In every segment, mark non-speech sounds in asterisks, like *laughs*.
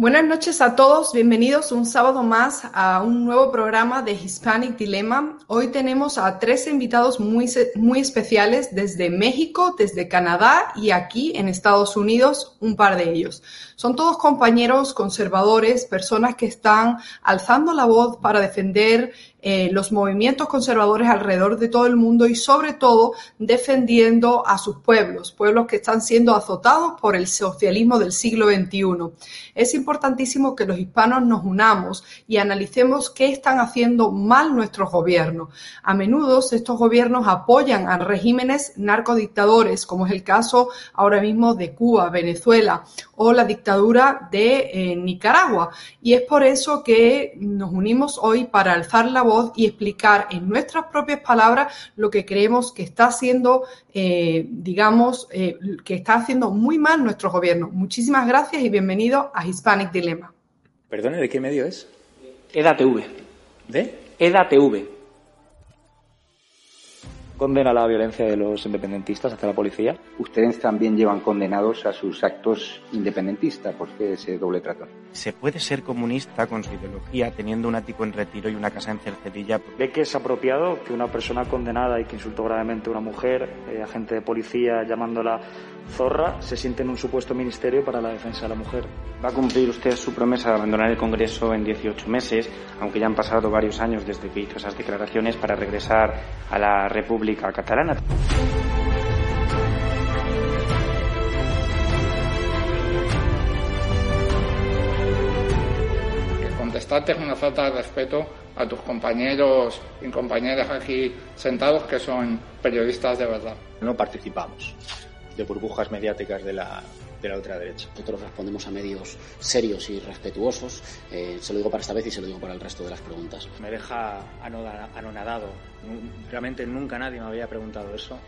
Buenas noches a todos, bienvenidos un sábado más a un nuevo programa de Hispanic Dilemma. Hoy tenemos a tres invitados muy, muy especiales desde México, desde Canadá y aquí en Estados Unidos, un par de ellos. Son todos compañeros conservadores, personas que están alzando la voz para defender eh, los movimientos conservadores alrededor de todo el mundo y sobre todo defendiendo a sus pueblos, pueblos que están siendo azotados por el socialismo del siglo XXI. Es importantísimo que los hispanos nos unamos y analicemos qué están haciendo mal nuestros gobiernos. A menudo estos gobiernos apoyan a regímenes narcodictadores, como es el caso ahora mismo de Cuba, Venezuela o la dictadura de eh, Nicaragua. Y es por eso que nos unimos hoy para alzar la voz y explicar en nuestras propias palabras lo que creemos que está haciendo, eh, digamos, eh, que está haciendo muy mal nuestro gobierno. Muchísimas gracias y bienvenido a Hispanic Dilemma. Perdone, ¿de qué medio es? EDATV. ¿De? EDATV condena la violencia de los independentistas hacia la policía? Ustedes también llevan condenados a sus actos independentistas. ¿Por qué ese doble trato? ¿Se puede ser comunista con su ideología teniendo un ático en retiro y una casa en Cercedilla? ¿Ve que es apropiado que una persona condenada y que insultó gravemente a una mujer, eh, agente de policía llamándola zorra, se siente en un supuesto ministerio para la defensa de la mujer? ¿Va a cumplir usted su promesa de abandonar el Congreso en 18 meses, aunque ya han pasado varios años desde que hizo esas declaraciones para regresar a la República? Catalana. contestarte es una falta de respeto a tus compañeros y compañeras aquí sentados que son periodistas de verdad. No participamos de burbujas mediáticas de la, de la ultraderecha. Nosotros respondemos a medios serios y respetuosos. Eh, se lo digo para esta vez y se lo digo para el resto de las preguntas. Me deja anonadado. Realmente nunca nadie me había preguntado eso.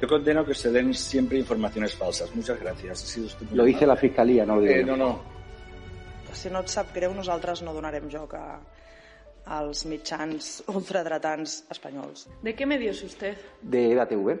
Yo condeno que se den siempre informaciones falsas. Muchas gracias. lo dice la Fiscalía, no lo digo eh, No, no. Si no et sap greu, nosaltres no donarem joc a, als mitjans ultradretans espanyols. ¿De qué medio es usted? De EDATV.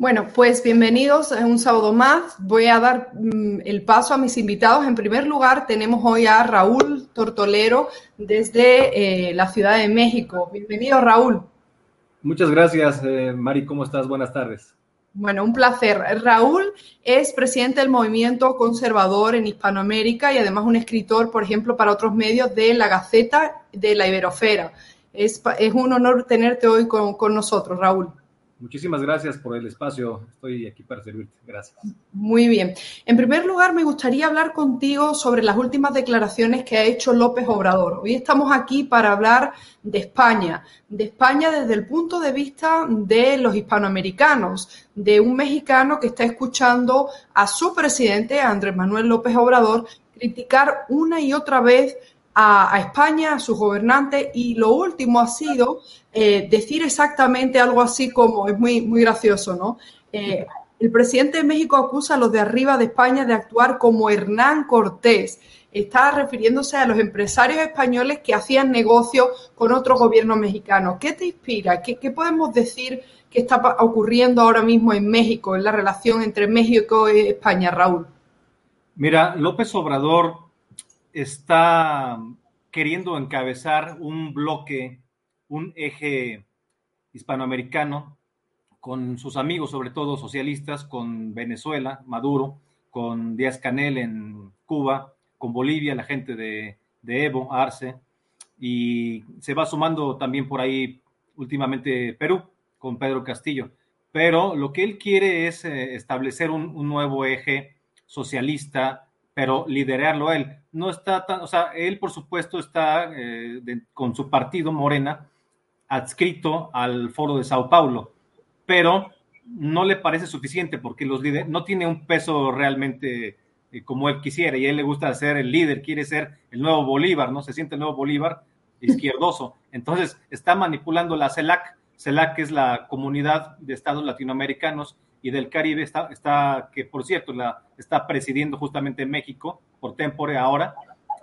Bueno, pues bienvenidos a un sábado más. Voy a dar mm, el paso a mis invitados. En primer lugar, tenemos hoy a Raúl Tortolero desde eh, la Ciudad de México. Bienvenido, Raúl. Muchas gracias, eh, Mari. ¿Cómo estás? Buenas tardes. Bueno, un placer. Raúl es presidente del movimiento conservador en Hispanoamérica y además un escritor, por ejemplo, para otros medios de la Gaceta de la Iberofera. Es, un honor tenerte hoy con nosotros, Raúl. Muchísimas gracias por el espacio. Estoy aquí para servirte. Gracias. Muy bien. En primer lugar, me gustaría hablar contigo sobre las últimas declaraciones que ha hecho López Obrador. Hoy estamos aquí para hablar de España, de España desde el punto de vista de los hispanoamericanos, de un mexicano que está escuchando a su presidente, Andrés Manuel López Obrador, criticar una y otra vez a, España, a sus gobernantes, y lo último ha sido eh, decir exactamente algo así como, es muy, muy gracioso, ¿no? Eh, el presidente de México acusa a los de arriba de España de actuar como Hernán Cortés. Está refiriéndose a los empresarios españoles que hacían negocio con otros gobiernos mexicanos. ¿Qué te inspira? ¿Qué, ¿Qué, podemos decir que está ocurriendo ahora mismo en México, en la relación entre México y España, Raúl? Mira, López Obrador está queriendo encabezar un bloque, un eje hispanoamericano con sus amigos, sobre todo socialistas, con Venezuela, Maduro, con Díaz Canel en Cuba, con Bolivia, la gente de, Evo, Arce, y se va sumando también por ahí últimamente Perú con Pedro Castillo. Pero lo que él quiere es eh, establecer un, nuevo eje socialista, pero liderarlo él. No está tan, o sea, él por supuesto está eh, de, con su partido Morena adscrito al foro de Sao Paulo, pero no le parece suficiente porque los líderes no tiene un peso realmente eh, como él quisiera y a él le gusta ser el líder, quiere ser el nuevo Bolívar, ¿no? Se siente el nuevo Bolívar izquierdoso. Entonces está manipulando la CELAC, CELAC es la comunidad de estados latinoamericanos y del Caribe, está, está que por cierto está presidiendo justamente México por tempore ahora,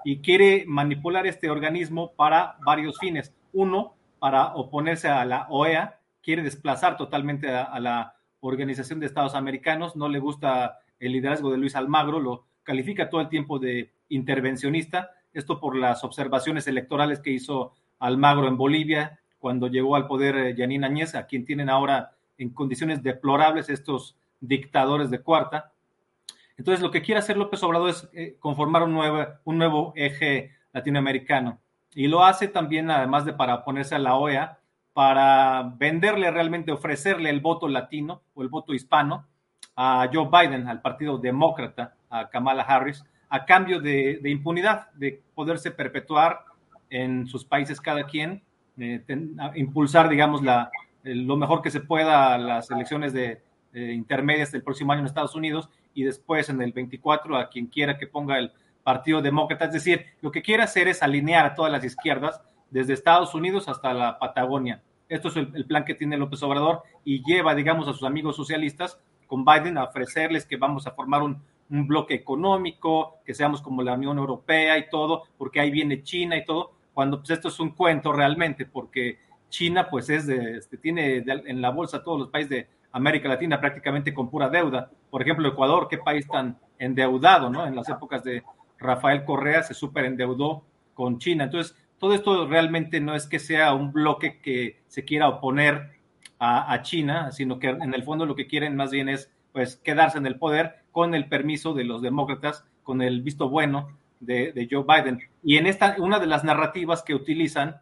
y quiere manipular este organismo para varios fines. Uno, para oponerse a la OEA, quiere desplazar totalmente a, la Organización de Estados Americanos, no le gusta el liderazgo de Luis Almagro, lo califica todo el tiempo de intervencionista, esto por las observaciones electorales que hizo Almagro en Bolivia cuando llegó al poder Yanín Añez, a quien tienen ahora en condiciones deplorables estos dictadores de cuarta. Entonces, lo que quiere hacer López Obrador es eh, conformar un nuevo, un nuevo eje latinoamericano. Y lo hace también, además de para ponerse a la OEA, para venderle realmente, ofrecerle el voto latino o el voto hispano a Joe Biden, al Partido Demócrata, a Kamala Harris, a cambio de, de impunidad, de poderse perpetuar en sus países cada quien, eh, ten, impulsar, digamos, la, lo mejor que se pueda las elecciones de, intermedias del próximo año en Estados Unidos y después en el 24 a quien quiera que ponga el Partido Demócrata. Es decir, lo que quiere hacer es alinear a todas las izquierdas, desde Estados Unidos hasta la Patagonia. Esto es el, plan que tiene López Obrador y lleva, digamos, a sus amigos socialistas con Biden a ofrecerles que vamos a formar un, un bloque económico, que seamos como la Unión Europea y todo, porque ahí viene China y todo, cuando pues esto es un cuento realmente, porque China pues es de, este, tiene en la bolsa todos los países de América Latina prácticamente con pura deuda. Por ejemplo, Ecuador, qué país tan endeudado, ¿no? En las épocas de Rafael Correa se super endeudó con China. Entonces, todo esto realmente no es que sea un bloque que se quiera oponer a, a China, sino que en el fondo lo que quieren más bien es pues quedarse en el poder con el permiso de los demócratas, con el visto bueno de, de Joe Biden. Y en esta, una de las narrativas que utilizan,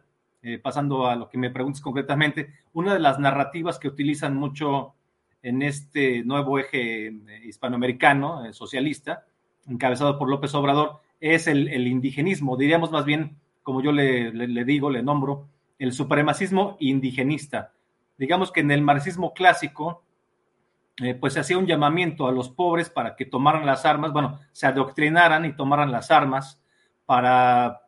eh, pasando a lo que me preguntas concretamente, una de las narrativas que utilizan mucho en este nuevo eje eh, hispanoamericano, eh, socialista, encabezado por López Obrador, es el, indigenismo, diríamos más bien, como yo le, digo, le nombro, el supremacismo indigenista. Digamos que en el marxismo clásico, pues se hacía un llamamiento a los pobres para que tomaran las armas, bueno, se adoctrinaran y tomaran las armas para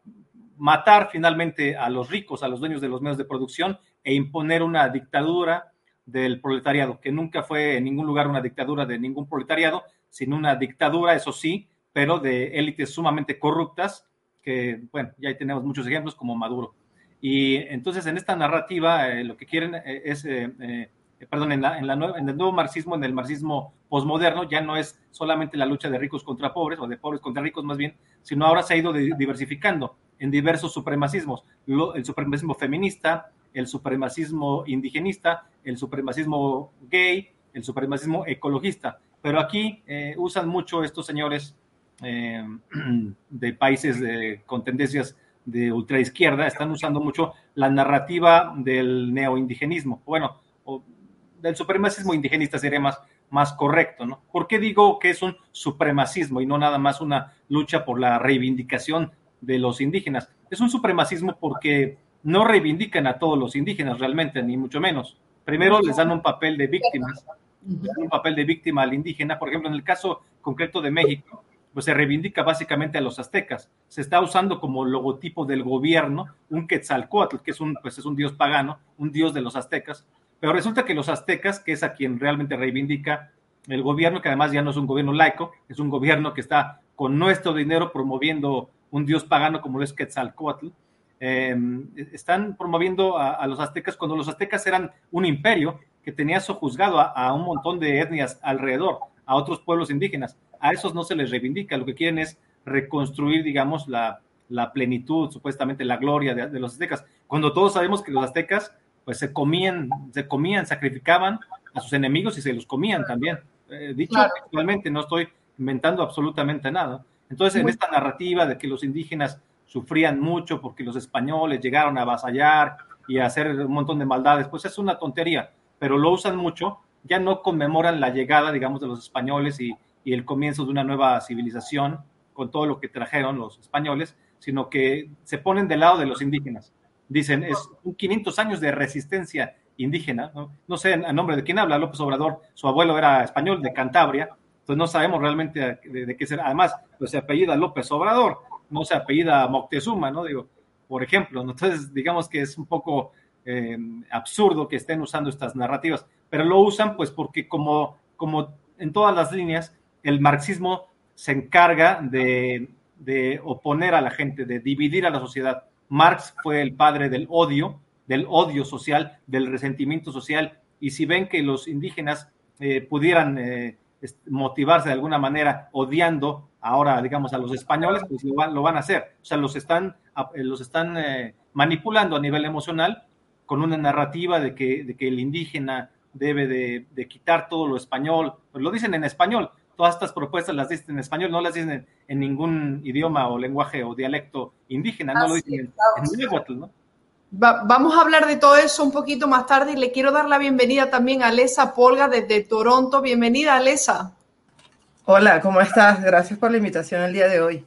matar finalmente a los ricos, a los dueños de los medios de producción e imponer una dictadura del proletariado, que nunca fue en ningún lugar una dictadura de ningún proletariado, sino una dictadura, eso sí, pero de élites sumamente corruptas, que, bueno, ya tenemos muchos ejemplos como Maduro. Y entonces en esta narrativa eh, lo que quieren eh, es eh, perdón, en, la, el nuevo marxismo, en el marxismo posmoderno, ya no es solamente la lucha de ricos contra pobres, o de pobres contra ricos más bien, sino ahora se ha ido diversificando en diversos supremacismos. El supremacismo feminista, el supremacismo indigenista, el supremacismo gay, el supremacismo ecologista. Pero aquí eh, usan mucho estos señores eh, *clears throat* de países de, con tendencias de ultraizquierda, están usando mucho la narrativa del neoindigenismo. Bueno, del supremacismo indigenista sería más, más correcto, ¿no? ¿Por qué digo que es un supremacismo y no nada más una lucha por la reivindicación de los indígenas? Es un supremacismo porque no reivindican a todos los indígenas realmente, ni mucho menos. Primero les dan un papel de víctimas, un papel de víctima al indígena. Por ejemplo, en el caso concreto de México, pues se reivindica básicamente a los aztecas. Se está usando como logotipo del gobierno un Quetzalcoatl, que es un, pues es un dios pagano, un dios de los aztecas, pero resulta que los aztecas, que es a quien realmente reivindica el gobierno, que además ya no es un gobierno laico, es un gobierno que está con nuestro dinero promoviendo un dios pagano como lo es Quetzalcoatl, eh, están promoviendo a, los aztecas cuando los aztecas eran un imperio que tenía sojuzgado a, a un montón de etnias alrededor, a otros pueblos indígenas. A esos no se les reivindica, lo que quieren es reconstruir, digamos, la, plenitud, supuestamente la gloria de, los aztecas, cuando todos sabemos que los aztecas pues se comían, se comían, sacrificaban a sus enemigos y se los comían también. Eh, dicho claro. actualmente, no estoy inventando absolutamente nada. Entonces, en esta narrativa de que los indígenas sufrían mucho porque los españoles llegaron a avasallar y a hacer un montón de maldades, pues es una tontería, pero lo usan mucho, ya no conmemoran la llegada, digamos, de los españoles y, y el comienzo de una nueva civilización con todo lo que trajeron los españoles, sino que se ponen del lado de los indígenas. Dicen, es un 500 años de resistencia indígena, ¿no? sé a nombre de quién habla López Obrador, su abuelo era español de Cantabria, entonces no sabemos realmente de, qué será. Además, pues se apellida López Obrador, no se apellida Moctezuma, ¿no? Digo, por ejemplo, entonces digamos que es un poco eh, absurdo que estén usando estas narrativas, pero lo usan pues porque como, como en todas las líneas, el marxismo se encarga de, de oponer a la gente, de dividir a la sociedad. Marx fue el padre del odio, del odio social, del resentimiento social, y si ven que los indígenas eh, pudieran eh, motivarse de alguna manera odiando ahora, digamos, a los españoles, pues lo van, lo van a hacer. O sea, los están, los están eh, manipulando a nivel emocional con una narrativa de que, de que el indígena debe de, de, quitar todo lo español, pues lo dicen en español, todas estas propuestas las dicen en español, no las dicen en, en ningún idioma o lenguaje o dialecto indígena, no lo dicen en, en ¿no? Va, vamos a hablar de todo eso un poquito más tarde y le quiero dar la bienvenida también a Alesa Polga desde Toronto. Bienvenida, Alesa. Hola, ¿cómo estás? Gracias por la invitación el día de hoy.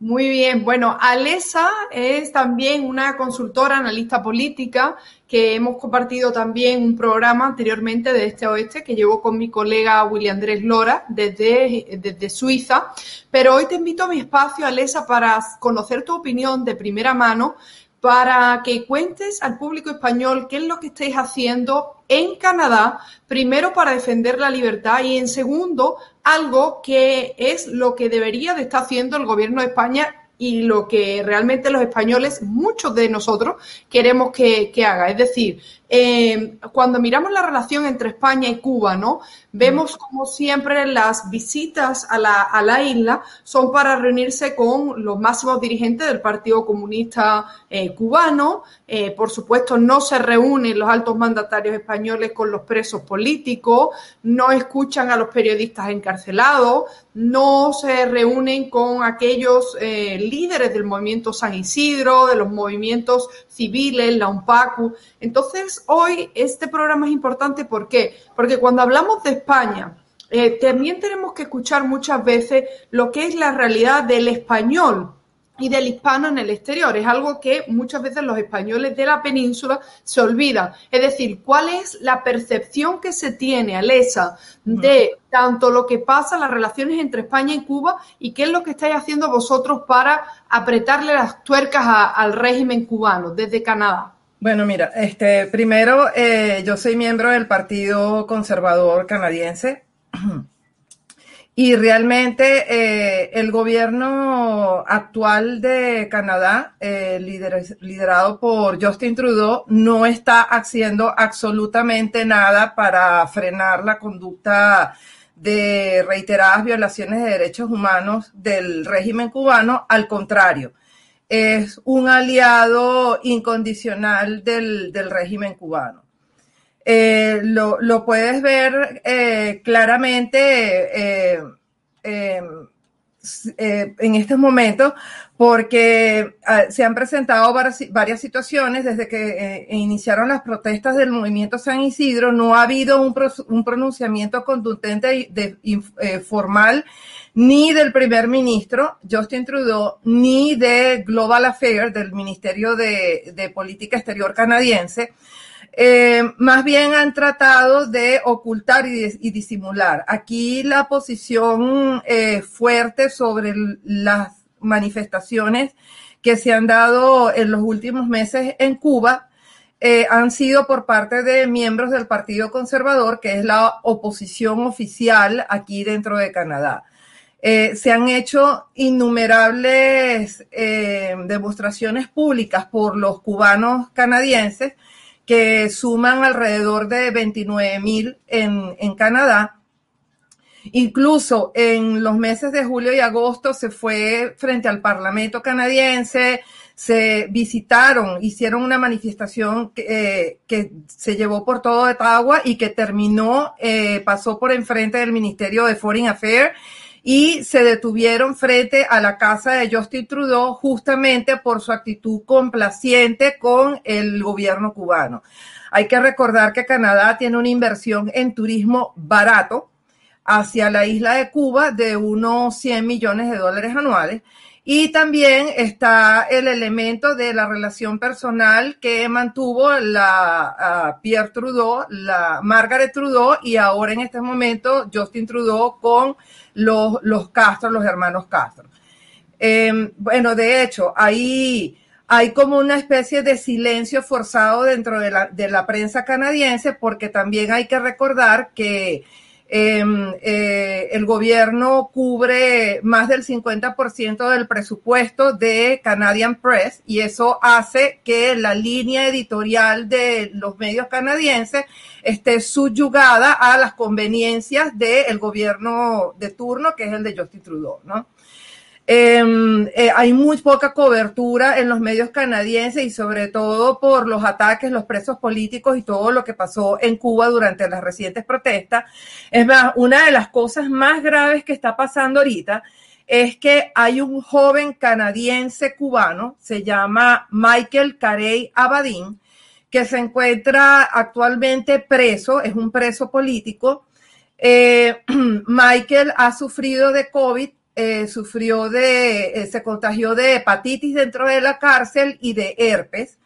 Muy bien, bueno, Alesa es también una consultora, analista política, que hemos compartido también un programa anteriormente de este oeste que llevo con mi colega William Andrés Lora desde, desde Suiza. Pero hoy te invito a mi espacio, Alesa, para conocer tu opinión de primera mano para que cuentes al público español qué es lo que estáis haciendo en Canadá, primero para defender la libertad y en segundo, algo que es lo que debería de estar haciendo el gobierno de España y lo que realmente los españoles, muchos de nosotros, queremos que, que haga. Es decir, eh, cuando miramos la relación entre España y Cuba, ¿no? Vemos como siempre las visitas a la, a la isla son para reunirse con los máximos dirigentes del Partido Comunista eh, cubano. Eh, por supuesto, no se reúnen los altos mandatarios españoles con los presos políticos, no escuchan a los periodistas encarcelados, no se reúnen con aquellos eh, líderes del movimiento San Isidro, de los movimientos civiles, la UNPACU. Entonces, hoy este programa es importante, ¿por qué? Porque cuando hablamos de España, eh, también tenemos que escuchar muchas veces lo que es la realidad del español y del hispano en el exterior. Es algo que muchas veces los españoles de la península se olvidan. Es decir, cuál es la percepción que se tiene, Alesa, de tanto lo que pasa, las relaciones entre España y Cuba y qué es lo que estáis haciendo vosotros para apretarle las tuercas a, al régimen cubano desde Canadá. Bueno, mira, este, primero, eh, yo soy miembro del Partido Conservador Canadiense *clears throat* y realmente eh, el gobierno actual de Canadá, eh, lider, liderado por Justin Trudeau, no está haciendo absolutamente nada para frenar la conducta de reiteradas violaciones de derechos humanos del régimen cubano. Al contrario, es un aliado incondicional del, del régimen cubano. Eh, lo, lo, puedes ver eh, claramente eh, en estos momentos porque ah, se han presentado varias, situaciones desde que iniciaron las protestas del movimiento San Isidro. No ha habido un, un pronunciamiento contundente de, de, formal ni del primer ministro Justin Trudeau, ni de Global Affairs, del Ministerio de, Política Exterior canadiense. Eh, más bien han tratado de ocultar y, y disimular. Aquí la posición eh, fuerte sobre las manifestaciones que se han dado en los últimos meses en Cuba eh, han sido por parte de miembros del Partido Conservador, que es la oposición oficial aquí dentro de Canadá. Eh, se han hecho innumerables eh, demostraciones públicas por los cubanos canadienses que suman alrededor de 29 mil en, Canadá. Incluso en los meses de julio y agosto se fue frente al Parlamento canadiense, se visitaron, hicieron una manifestación que, eh, que se llevó por todo Ottawa y que terminó, pasó por enfrente del Ministerio de Foreign Affairs y se detuvieron frente a la casa de Justin Trudeau justamente por su actitud complaciente con el gobierno cubano. Hay que recordar que Canadá tiene una inversión en turismo barato hacia la isla de Cuba de unos 100 millones de dólares anuales. Y también está el elemento de la relación personal que mantuvo la Pierre Trudeau, la Margaret Trudeau y ahora en este momento Justin Trudeau con los, los Castro, los hermanos Castro. Em, bueno, de hecho, ahí hay como una especie de silencio forzado dentro de la, de la prensa canadiense porque también hay que recordar que Em, eh, el gobierno cubre más del 50% del presupuesto de Canadian Press y eso hace que la línea editorial de los medios canadienses esté subyugada a las conveniencias del gobierno de turno, que es el de Justin Trudeau, ¿no? Em, eh, hay muy poca cobertura en los medios canadienses y sobre todo por los ataques, los presos políticos y todo lo que pasó en Cuba durante las recientes protestas. Es más, una de las cosas más graves que está pasando ahorita es que hay un joven canadiense cubano, se llama Michael Carey Abadín, que se encuentra actualmente preso, es un preso político. Eh, *clears throat* Michael ha sufrido de COVID eh, sufrió de, eh, se contagió de hepatitis dentro de la cárcel y de herpes.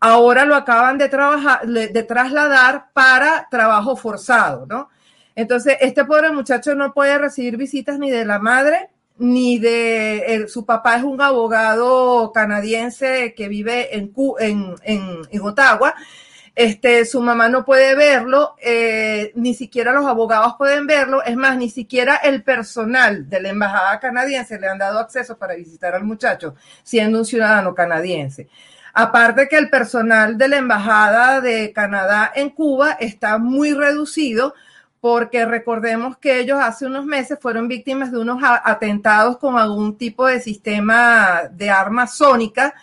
Ahora lo acaban de trabajar, de trasladar para trabajo forzado, ¿no? Entonces, este pobre muchacho no puede recibir visitas ni de la madre, ni de su papá es un abogado canadiense que vive en, en, en Ottawa este, su mamá no puede verlo, eh, ni siquiera los abogados pueden verlo, es más, ni siquiera el personal de la embajada canadiense le han dado acceso para visitar al muchacho, siendo un ciudadano canadiense. Aparte que el personal de la embajada de Canadá en Cuba está muy reducido porque recordemos que ellos hace unos meses fueron víctimas de unos atentados con algún tipo de sistema de arma sónica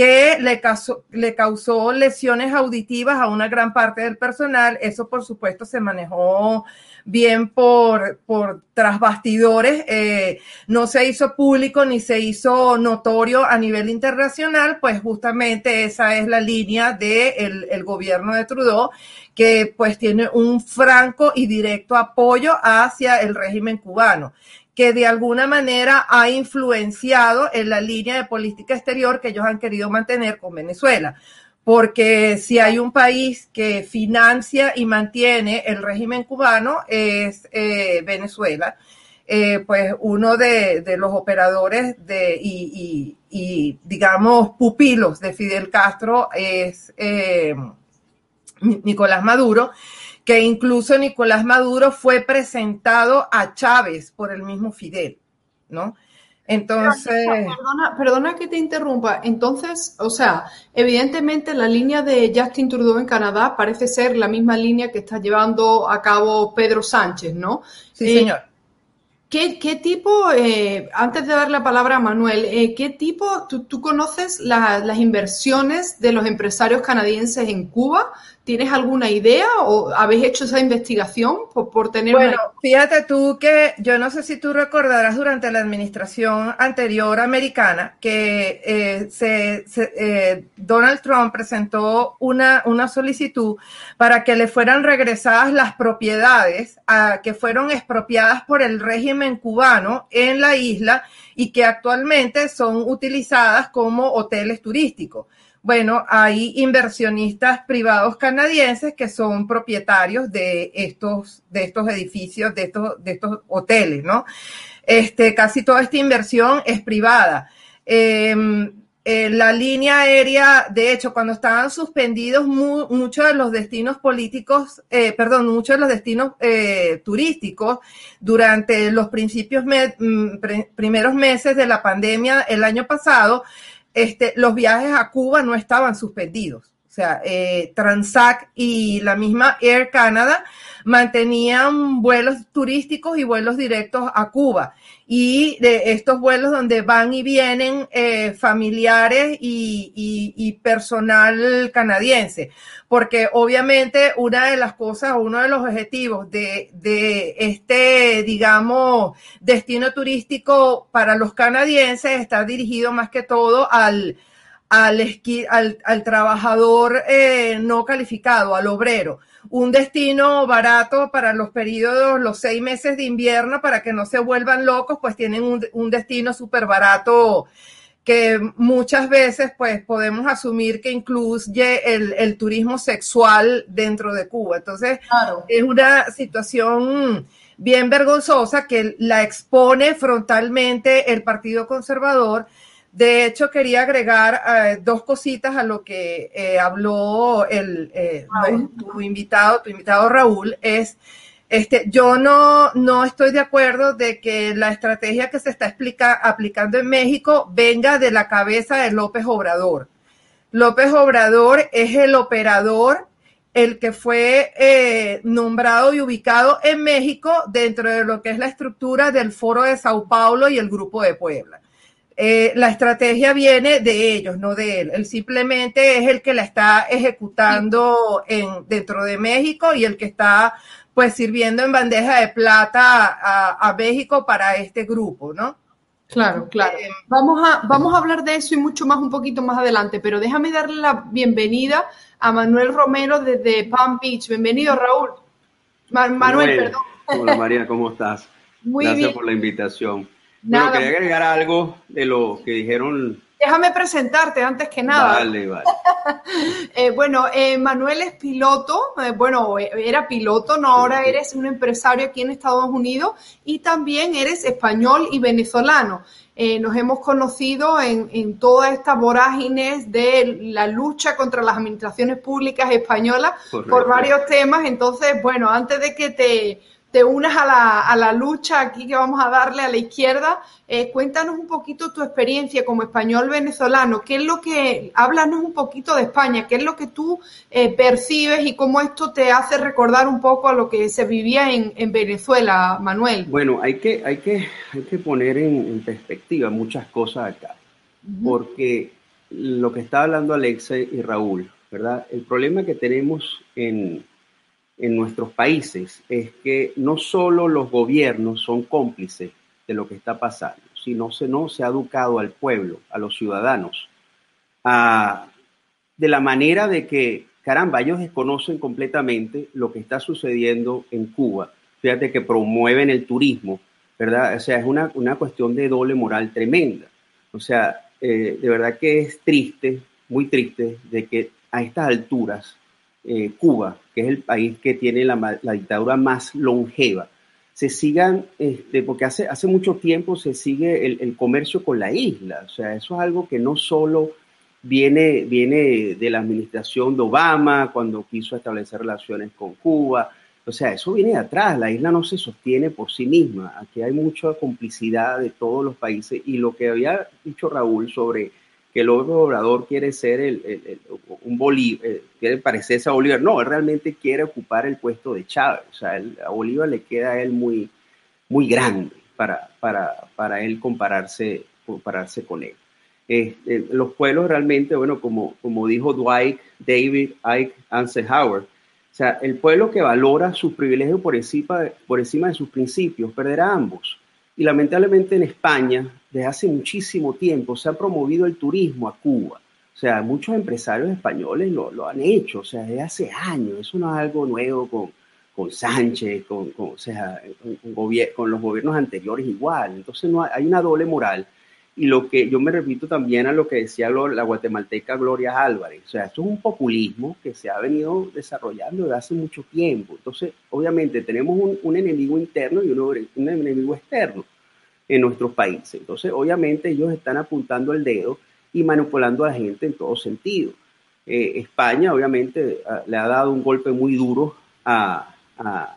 que le causó, le causó lesiones auditivas a una gran parte del personal. Eso, por supuesto, se manejó bien por, por tras bastidores, eh, no se hizo público ni se hizo notorio a nivel internacional, pues justamente esa es la línea del el gobierno de Trudeau, que pues tiene un franco y directo apoyo hacia el régimen cubano que de alguna manera ha influenciado en la línea de política exterior que ellos han querido mantener con Venezuela. Porque si hay un país que financia y mantiene el régimen cubano es eh, Venezuela. Eh, pues uno de, los operadores de, y, digamos, pupilos de Fidel Castro es eh, Nicolás Maduro que incluso Nicolás Maduro fue presentado a Chávez por el mismo Fidel, ¿no? Entonces. Perdona, perdona, que te interrumpa. Entonces, o sea, evidentemente la línea de Justin Trudeau en Canadá parece ser la misma línea que está llevando a cabo Pedro Sánchez, ¿no? Sí, señor. ¿Qué, tipo, eh, antes de dar la palabra a Manuel, eh, qué tipo, tú, conoces las inversiones de los empresarios canadienses en Cuba? ¿Tienes alguna idea o habéis hecho esa investigación por, tener Bueno, fíjate tú que yo no sé si tú recordarás durante la administración anterior americana que eh, se, eh, Donald Trump presentó una, una solicitud para que le fueran regresadas las propiedades que fueron expropiadas por el régimen cubano en la isla y que actualmente son utilizadas como hoteles turísticos bueno, hay inversionistas privados canadienses que son propietarios de estos, de estos edificios, de estos, de estos hoteles, ¿no? Este, casi toda esta inversión es privada. Em, eh, la línea aérea, de hecho, cuando estaban suspendidos muchos de los destinos políticos, eh, perdón, muchos de los destinos eh, turísticos durante los principios mm, primeros meses de la pandemia el año pasado, este, los viajes a Cuba no estaban suspendidos. O sea, eh, Transac y la misma Air Canada mantenían vuelos turísticos y vuelos directos a Cuba. Y de estos vuelos donde van y vienen eh, familiares y, y, personal canadiense. Porque obviamente una de las cosas, uno de los objetivos de, de este, digamos, destino turístico para los canadienses está dirigido más que todo al, al, esqui, al, al trabajador eh, no calificado, al obrero. Un destino barato para los periodos, los seis meses de invierno, para que no se vuelvan locos, pues tienen un, un destino súper barato que muchas veces pues podemos asumir que incluye el, el turismo sexual dentro de Cuba. Entonces, claro. es una situación bien vergonzosa que la expone frontalmente el Partido Conservador de hecho, quería agregar uh, dos cositas a lo que eh, habló el, eh, tu invitado, tu invitado Raúl, es este, yo no, no estoy de acuerdo de que la estrategia que se está explica, aplicando en México venga de la cabeza de López Obrador. López Obrador es el operador, el que fue eh, nombrado y ubicado en México dentro de lo que es la estructura del Foro de Sao Paulo y el Grupo de Puebla eh, la estrategia viene de ellos, no de él. Él simplemente es el que la está ejecutando en, dentro de México y el que está pues sirviendo en bandeja de plata a, a México para este grupo, ¿no? Claro, claro. Eh, vamos, a, vamos a hablar de eso y mucho más un poquito más adelante, pero déjame darle la bienvenida a Manuel Romero desde Palm Beach. Bienvenido, Raúl. Ma Manuel, perdón. Hola *laughs* María, ¿cómo estás? Muy Gracias bien. por la invitación. Nada. Bueno, quería agregar algo de lo que dijeron. Déjame presentarte antes que nada. Vale, vale. *laughs* eh, bueno, eh, Manuel es piloto, eh, bueno, era piloto, no, ahora eres un empresario aquí en Estados Unidos y también eres español y venezolano. Eh, nos hemos conocido en, en todas estas vorágines de la lucha contra las administraciones públicas españolas Correcto. por varios temas. Entonces, bueno, antes de que te te unas a la, a la, lucha aquí que vamos a darle a la izquierda. Eh, cuéntanos un poquito tu experiencia como español venezolano. ¿Qué es lo que, háblanos un poquito de España, qué es lo que tú eh, percibes y cómo esto te hace recordar un poco a lo que se vivía en, en Venezuela, Manuel? Bueno, hay que, hay que, hay que poner en, en perspectiva muchas cosas acá, uh -huh. porque lo que está hablando Alexa y Raúl, ¿verdad? El problema que tenemos en, en nuestros países es que no solo los gobiernos son cómplices de lo que está pasando, sino se no se ha educado al pueblo, a los ciudadanos, a, de la manera de que, caramba, ellos desconocen completamente lo que está sucediendo en Cuba. Fíjate que promueven el turismo, ¿verdad? O sea, es una, una cuestión de doble moral tremenda. O sea, eh, de verdad que es triste, muy triste, de que a estas alturas eh, Cuba, que es el país que tiene la, dictadura más longeva, se sigan, este, porque hace, hace mucho tiempo se sigue el, el, comercio con la isla. O sea, eso es algo que no solo viene, viene de la administración de Obama cuando quiso establecer relaciones con Cuba. O sea, eso viene de atrás. La isla no se sostiene por sí misma. Aquí hay mucha complicidad de todos los países. Y lo que había dicho Raúl sobre que el Obrador quiere ser el, el, un Bolívar, eh, quiere parecerse a Bolívar. No, él realmente quiere ocupar el puesto de Chávez. O sea, a Bolívar le queda a él muy, muy grande para, para, para él compararse, compararse con él. Eh, los pueblos realmente, bueno, como, como dijo Dwight, David, Ike, Eisenhower, o sea, el pueblo que valora sus privilegios por encima, por encima de sus principios perderá ambos. Y lamentablemente en España, desde hace muchísimo tiempo, se ha promovido el turismo a Cuba. O sea, muchos empresarios españoles lo, lo han hecho, o sea, desde hace años. Eso no es algo nuevo con, con Sánchez, con, con, o sea, con, los gobiernos anteriores igual. Entonces no hay, hay, una doble moral. Y lo que yo me repito también a lo que decía la guatemalteca Gloria Álvarez. O sea, esto es un populismo que se ha venido desarrollando desde hace mucho tiempo. Entonces, obviamente, tenemos un, un enemigo interno y un, un enemigo externo en nuestros países. Entonces, obviamente, ellos están apuntando el dedo y manipulando a la gente en todo sentido. Eh, España, obviamente, a, le ha dado un golpe muy duro a, a,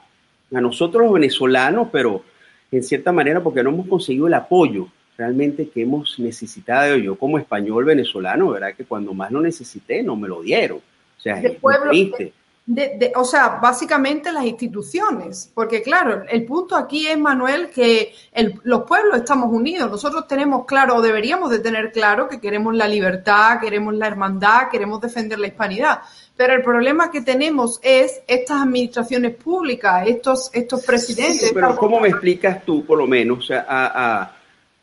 a, nosotros los venezolanos, pero en cierta manera porque no hemos conseguido el apoyo realmente que hemos necesitado. Yo como español venezolano, ¿verdad? Que cuando más lo necesité, no me lo dieron. O sea, es pueblo, muy triste. De- de- o sea, básicamente las instituciones, porque claro, el punto aquí es, Manuel, que el- los pueblos estamos unidos, nosotros tenemos claro, o deberíamos de tener claro, que queremos la libertad, queremos la hermandad, queremos defender la hispanidad, pero el problema que tenemos es estas administraciones públicas, estos, estos presidentes. Pero ¿cómo me explicas tú, por lo menos, sea, a-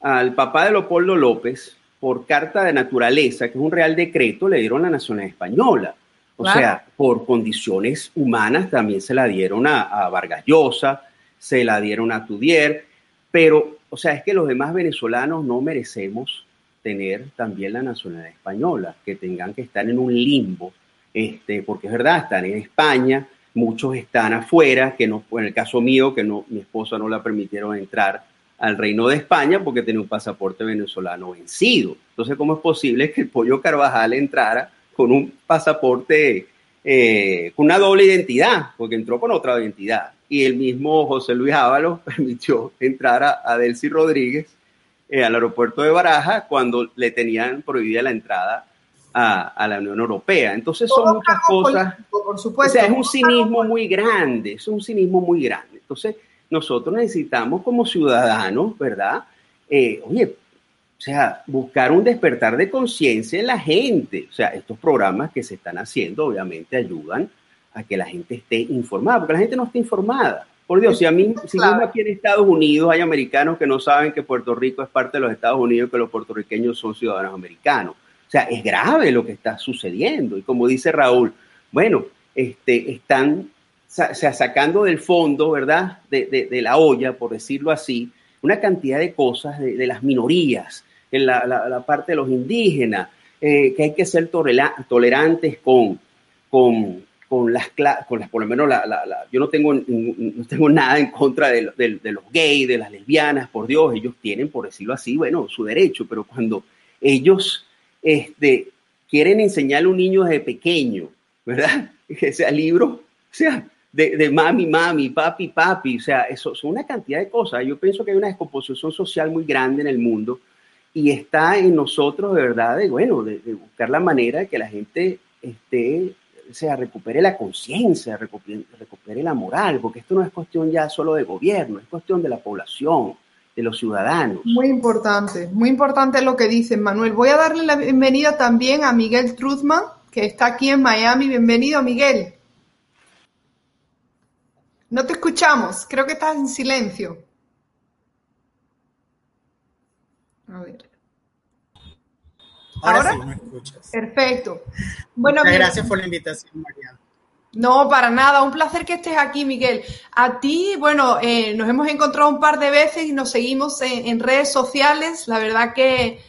a- al papá de Leopoldo López, por carta de naturaleza, que es un real decreto, le dieron la nacionalidad española? O sea, por condiciones humanas también se la dieron a, a Vargas Llosa, se la dieron a Tudier, pero, o sea, es que los demás venezolanos no merecemos tener también la nacionalidad española, que tengan que estar en un limbo, este, porque es verdad, están en España, muchos están afuera, que no, en el caso mío, que no, mi esposa no la permitieron entrar al Reino de España porque tenía un pasaporte venezolano vencido. Entonces, ¿cómo es posible que el Pollo Carvajal entrara con un pasaporte, eh, con una doble identidad? Porque entró con otra identidad. Y el mismo José Luis Ábalos *laughs* permitió entrar a, a Delcy Rodríguez eh, al aeropuerto de Baraja cuando le tenían prohibida la entrada a, a la Unión Europea. Entonces son Todo muchas cosas. político, por O supuesto. sea, es un cinismo muy grande, es un cinismo muy grande. Entonces, nosotros necesitamos como ciudadanos, ¿verdad? Eh, oye, o sea, buscar un despertar de conciencia en la gente. O sea, estos programas que se están haciendo obviamente ayudan a que la gente esté informada, porque la gente no está informada. Por Dios, si a mí, si mismo aquí en Estados Unidos hay americanos que no saben que Puerto Rico es parte de los Estados Unidos, que los puertorriqueños son ciudadanos americanos. O sea, es grave lo que está sucediendo. Y como dice Raúl, bueno, este, están o sea, sacando del fondo, ¿verdad? De, de- de la olla, por decirlo así, una cantidad de cosas de, de las minorías, en la, la- la parte de los indígenas, eh, que hay que ser tolera- tolerantes con, con, con las, con las, por lo menos, la, la- la- yo no tengo, no tengo nada en contra de, de- de los gays, de las lesbianas, por Dios, ellos tienen, por decirlo así, bueno, su derecho, pero cuando ellos este, quieren enseñarle a un niño desde pequeño, ¿verdad? *laughs* Que sea libro, o sea, de, de mami, mami, papi, papi, o sea, eso son una cantidad de cosas. Yo pienso que hay una descomposición social muy grande en el mundo y está en nosotros, de verdad, de, bueno, de, buscar la manera de que la gente esté, o sea, recupere la conciencia, recupere, la moral, porque esto no es cuestión ya solo de gobierno, es cuestión de la población, de los ciudadanos. Muy importante, muy importante lo que dices, Manuel. Voy a darle la bienvenida también a Miguel Truzman, que está aquí en Miami. Bienvenido, Miguel. No te escuchamos, creo que estás en silencio. A ver. Ahora, ¿Ahora? sí me escuchas. Perfecto. Bueno, Muchas gracias por la invitación, Mariana. No, para nada, un placer que estés aquí, Miguel. A ti, bueno, eh, nos hemos encontrado un par de veces y nos seguimos en, en redes sociales. La verdad que,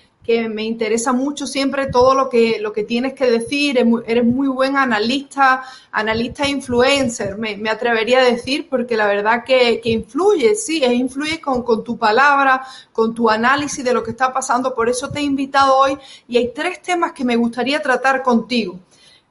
me interesa mucho siempre todo lo que, lo que tienes que decir. Eres muy, eres muy buen analista, analista influencer, me, me atrevería a decir, porque la verdad que, que influye, sí, e influye con, con tu palabra, con tu análisis de lo que está pasando. Por eso te he invitado hoy y hay tres temas que me gustaría tratar contigo.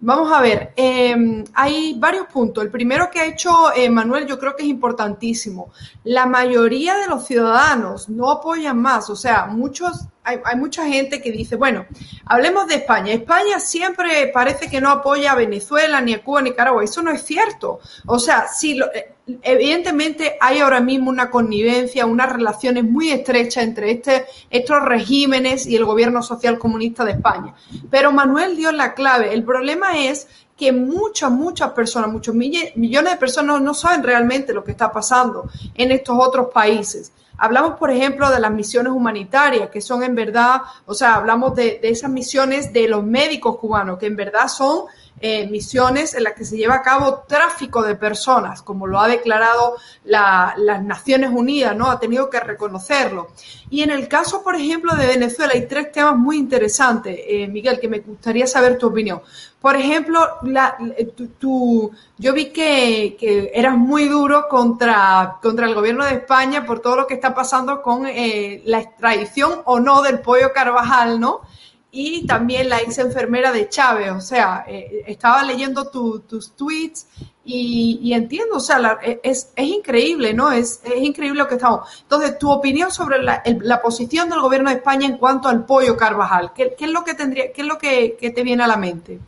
Vamos a ver, eh, hay varios puntos. El primero que ha hecho eh, Manuel yo creo que es importantísimo. La mayoría de los ciudadanos no apoyan más, o sea, muchos, hay, hay mucha gente que dice, bueno, hablemos de España. España siempre parece que no apoya a Venezuela, ni a Cuba, ni a Nicaragua. Eso no es cierto. O sea, sí, lo- eh, evidentemente hay ahora mismo una connivencia, unas relaciones muy estrechas entre este, estos regímenes y el gobierno social comunista de España. Pero Manuel dio la clave. El problema es que muchas, muchas personas, muchos millones de personas no saben realmente lo que está pasando en estos otros países. Hablamos, por ejemplo, de las misiones humanitarias, que son en verdad, o sea, hablamos de esas misiones de los médicos cubanos, que en verdad son eh, misiones en las que se lleva a cabo tráfico de personas, como lo ha declarado la- las Naciones Unidas, ¿no? Ha tenido que reconocerlo. Y en el caso, por ejemplo, de Venezuela, hay tres temas muy interesantes, eh, Miguel, que me gustaría saber tu opinión. Por ejemplo, la, tu- yo vi que, que eras muy duro contra, contra el gobierno de España por todo lo que está pasando con eh, la extradición o no del pollo Carvajal, ¿no? Y también la ex enfermera de Chávez. O sea, eh, estaba leyendo tu- tus tweets y, y entiendo, o sea, la- es, es increíble, ¿no? Es, es increíble lo que estamos. Entonces, tu opinión sobre la, la posición del gobierno de España en cuanto al pollo Carvajal, ¿qué, qué es lo que tendría, qué es lo que, que te viene a la mente?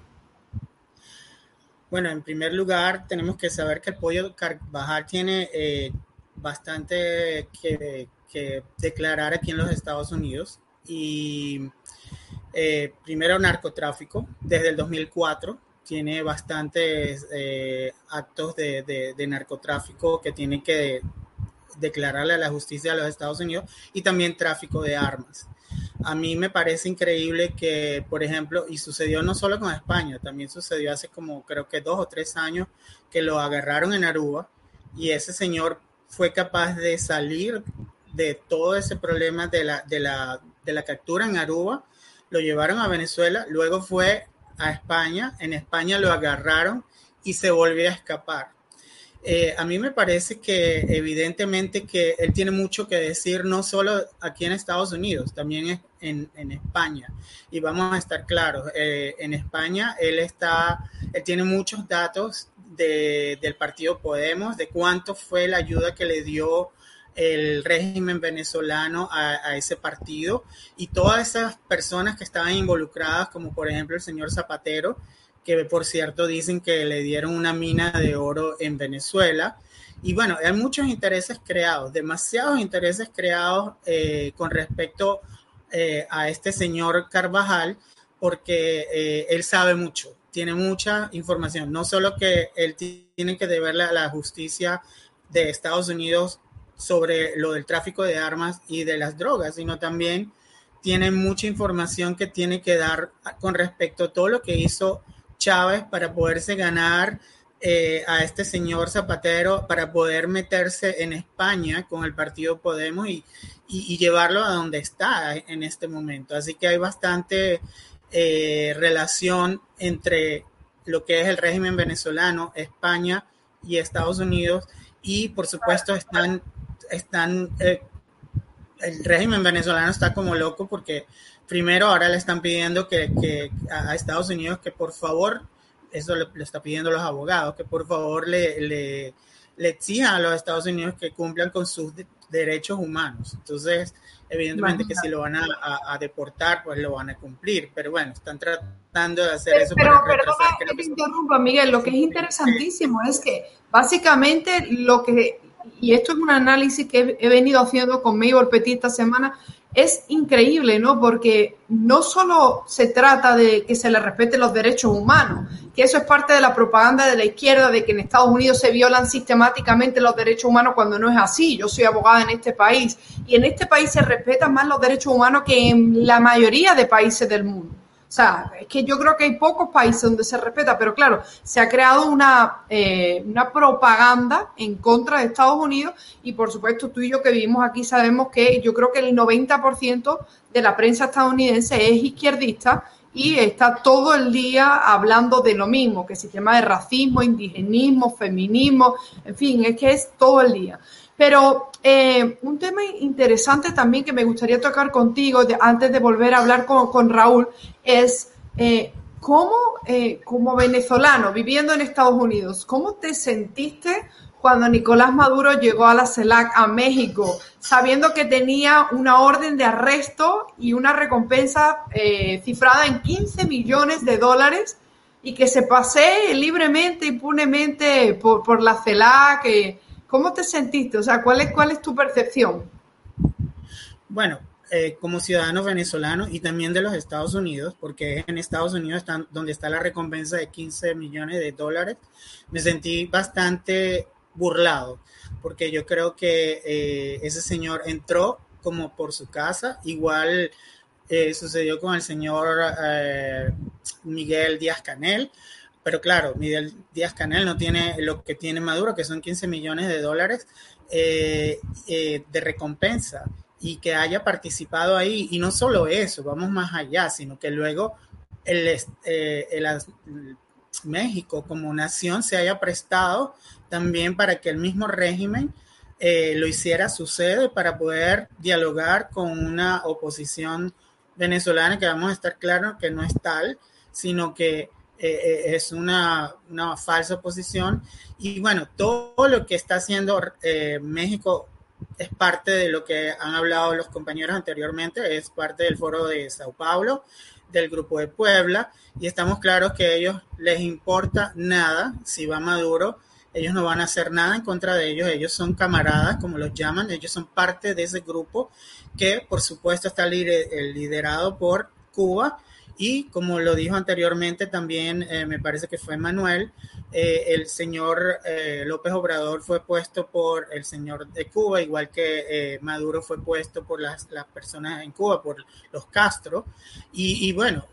Bueno, en primer lugar, tenemos que saber que el pollo Carvajal tiene eh, bastante que, que, declarar aquí en los Estados Unidos. Y eh, primero, narcotráfico, desde el 2004 tiene bastantes eh, actos de, narcotráfico que tiene que declararle a la justicia de los Estados Unidos y también tráfico de armas. A mí me parece increíble que, por ejemplo, y sucedió no solo con España, también sucedió hace como creo que dos o tres años que lo agarraron en Aruba y ese señor fue capaz de salir de todo ese problema de la, de la, de la captura en Aruba, lo llevaron a Venezuela, luego fue a España, en España lo agarraron y se volvió a escapar. Eh, a mí me parece que evidentemente que él tiene mucho que decir, no solo aquí en Estados Unidos, también en, en España. Y vamos a estar claros, eh, en España él está, él tiene muchos datos de, del partido Podemos, de cuánto fue la ayuda que le dio el régimen venezolano a, ese partido y todas esas personas que estaban involucradas, como por ejemplo el señor Zapatero, que por cierto dicen que le dieron una mina de oro en Venezuela. Y bueno, hay muchos intereses creados, demasiados intereses creados eh, con respecto eh, a este señor Carvajal, porque eh, él sabe mucho, tiene mucha información, no solo que él tiene que deberle a la justicia de Estados Unidos sobre lo del tráfico de armas y de las drogas, sino también tiene mucha información que tiene que dar con respecto a todo lo que hizo Chávez para poderse ganar eh, a este señor Zapatero, para poder meterse en España con el partido Podemos y, y, llevarlo a donde está en este momento. Así que hay bastante eh, relación entre lo que es el régimen venezolano, España y Estados Unidos, y por supuesto están, están eh, el régimen venezolano está como loco porque primero ahora le están pidiendo que, que a Estados Unidos que por favor, eso le, le está pidiendo los abogados, que por favor le, le, le, exijan a los Estados Unidos que cumplan con sus de, derechos humanos. Entonces, evidentemente que si lo van a, a, a, deportar, pues lo van a cumplir, pero bueno, están tratando de hacer pero, eso. Pero, para perdona que, que te interrumpa, Miguel, lo que es interesantísimo sí. es que básicamente lo que, y esto es un análisis que he, venido haciendo con Mabel Petit esta semana, es increíble, ¿no? Porque no solo se trata de que se le respeten los derechos humanos, que eso es parte de la propaganda de la izquierda, de que en Estados Unidos se violan sistemáticamente los derechos humanos cuando no es así. Yo soy abogada en este país y en este país se respetan más los derechos humanos que en la mayoría de países del mundo. O sea, es que yo creo que hay pocos países donde se respeta, pero claro, se ha creado una, eh, una propaganda en contra de Estados Unidos y por supuesto tú y yo que vivimos aquí sabemos que yo creo que el 90% de la prensa estadounidense es izquierdista y está todo el día hablando de lo mismo, que sistema de racismo, indigenismo, feminismo, en fin, es que es todo el día. Pero eh, un tema interesante también que me gustaría tocar contigo antes de volver a hablar con, Raúl es eh, cómo, eh, como venezolano viviendo en Estados Unidos, ¿cómo te sentiste cuando Nicolás Maduro llegó a la CELAC a México, sabiendo que tenía una orden de arresto y una recompensa eh, cifrada en 15 millones de dólares y que se pasee libremente, impunemente por, por la CELAC? ¿Cómo te sentiste? O sea, ¿cuál es, cuál es tu percepción? Bueno, eh, como ciudadano venezolano y también de los Estados Unidos, porque en Estados Unidos están, donde está la recompensa de 15 millones de dólares, me sentí bastante burlado, porque yo creo que eh, ese señor entró como por su casa, igual eh, sucedió con el señor Miguel Díaz Canel, pero claro, Miguel Díaz Canel no tiene lo que tiene Maduro, que son 15 millones de dólares eh, eh, de recompensa y que haya participado ahí. Y no solo eso, vamos más allá, sino que luego el, eh, el, México como nación se haya prestado también para que el mismo régimen eh, lo hiciera su sede para poder dialogar con una oposición venezolana que vamos a estar claros que no es tal, sino que eh, es una, una, falsa oposición. Y bueno, todo lo que está haciendo eh, México es parte de lo que han hablado los compañeros anteriormente, es parte del foro de Sao Paulo, del grupo de Puebla, y estamos claros que a ellos les importa nada si va Maduro, ellos no van a hacer nada en contra de ellos, ellos son camaradas, como los llaman, ellos son parte de ese grupo que por supuesto está liderado por Cuba y como lo dijo anteriormente también, eh, me parece que fue Manuel, eh, el señor eh, López Obrador fue puesto por el señor de Cuba, igual que Maduro fue puesto por las, las, personas en Cuba, por los Castro. Y, bueno,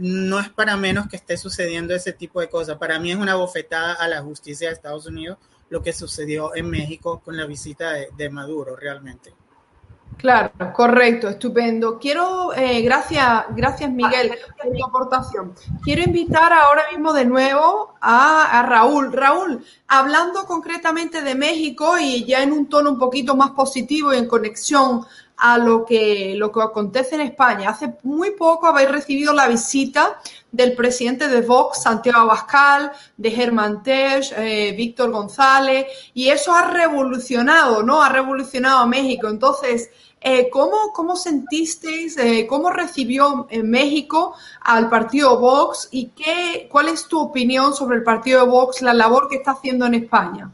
no es para menos que esté sucediendo ese tipo de cosas. Para mí es una bofetada a la justicia de Estados Unidos lo que sucedió en México con la visita de Maduro realmente. Claro, correcto, estupendo. Quiero, eh, gracias, gracias Miguel por tu aportación. Quiero invitar ahora mismo de nuevo a, a, Raúl. Raúl, hablando concretamente de México y ya en un tono un poquito más positivo y en conexión a lo que, lo que acontece en España. Hace muy poco habéis recibido la visita del presidente de Vox, Santiago Abascal, de Germán Terch, eh, Víctor González, y eso ha revolucionado, ¿no? Ha revolucionado a México. Entonces, eh, ¿cómo, ¿cómo, sentisteis, eh, cómo recibió en México al partido Vox y qué, cuál es tu opinión sobre el partido de Vox, la labor que está haciendo en España?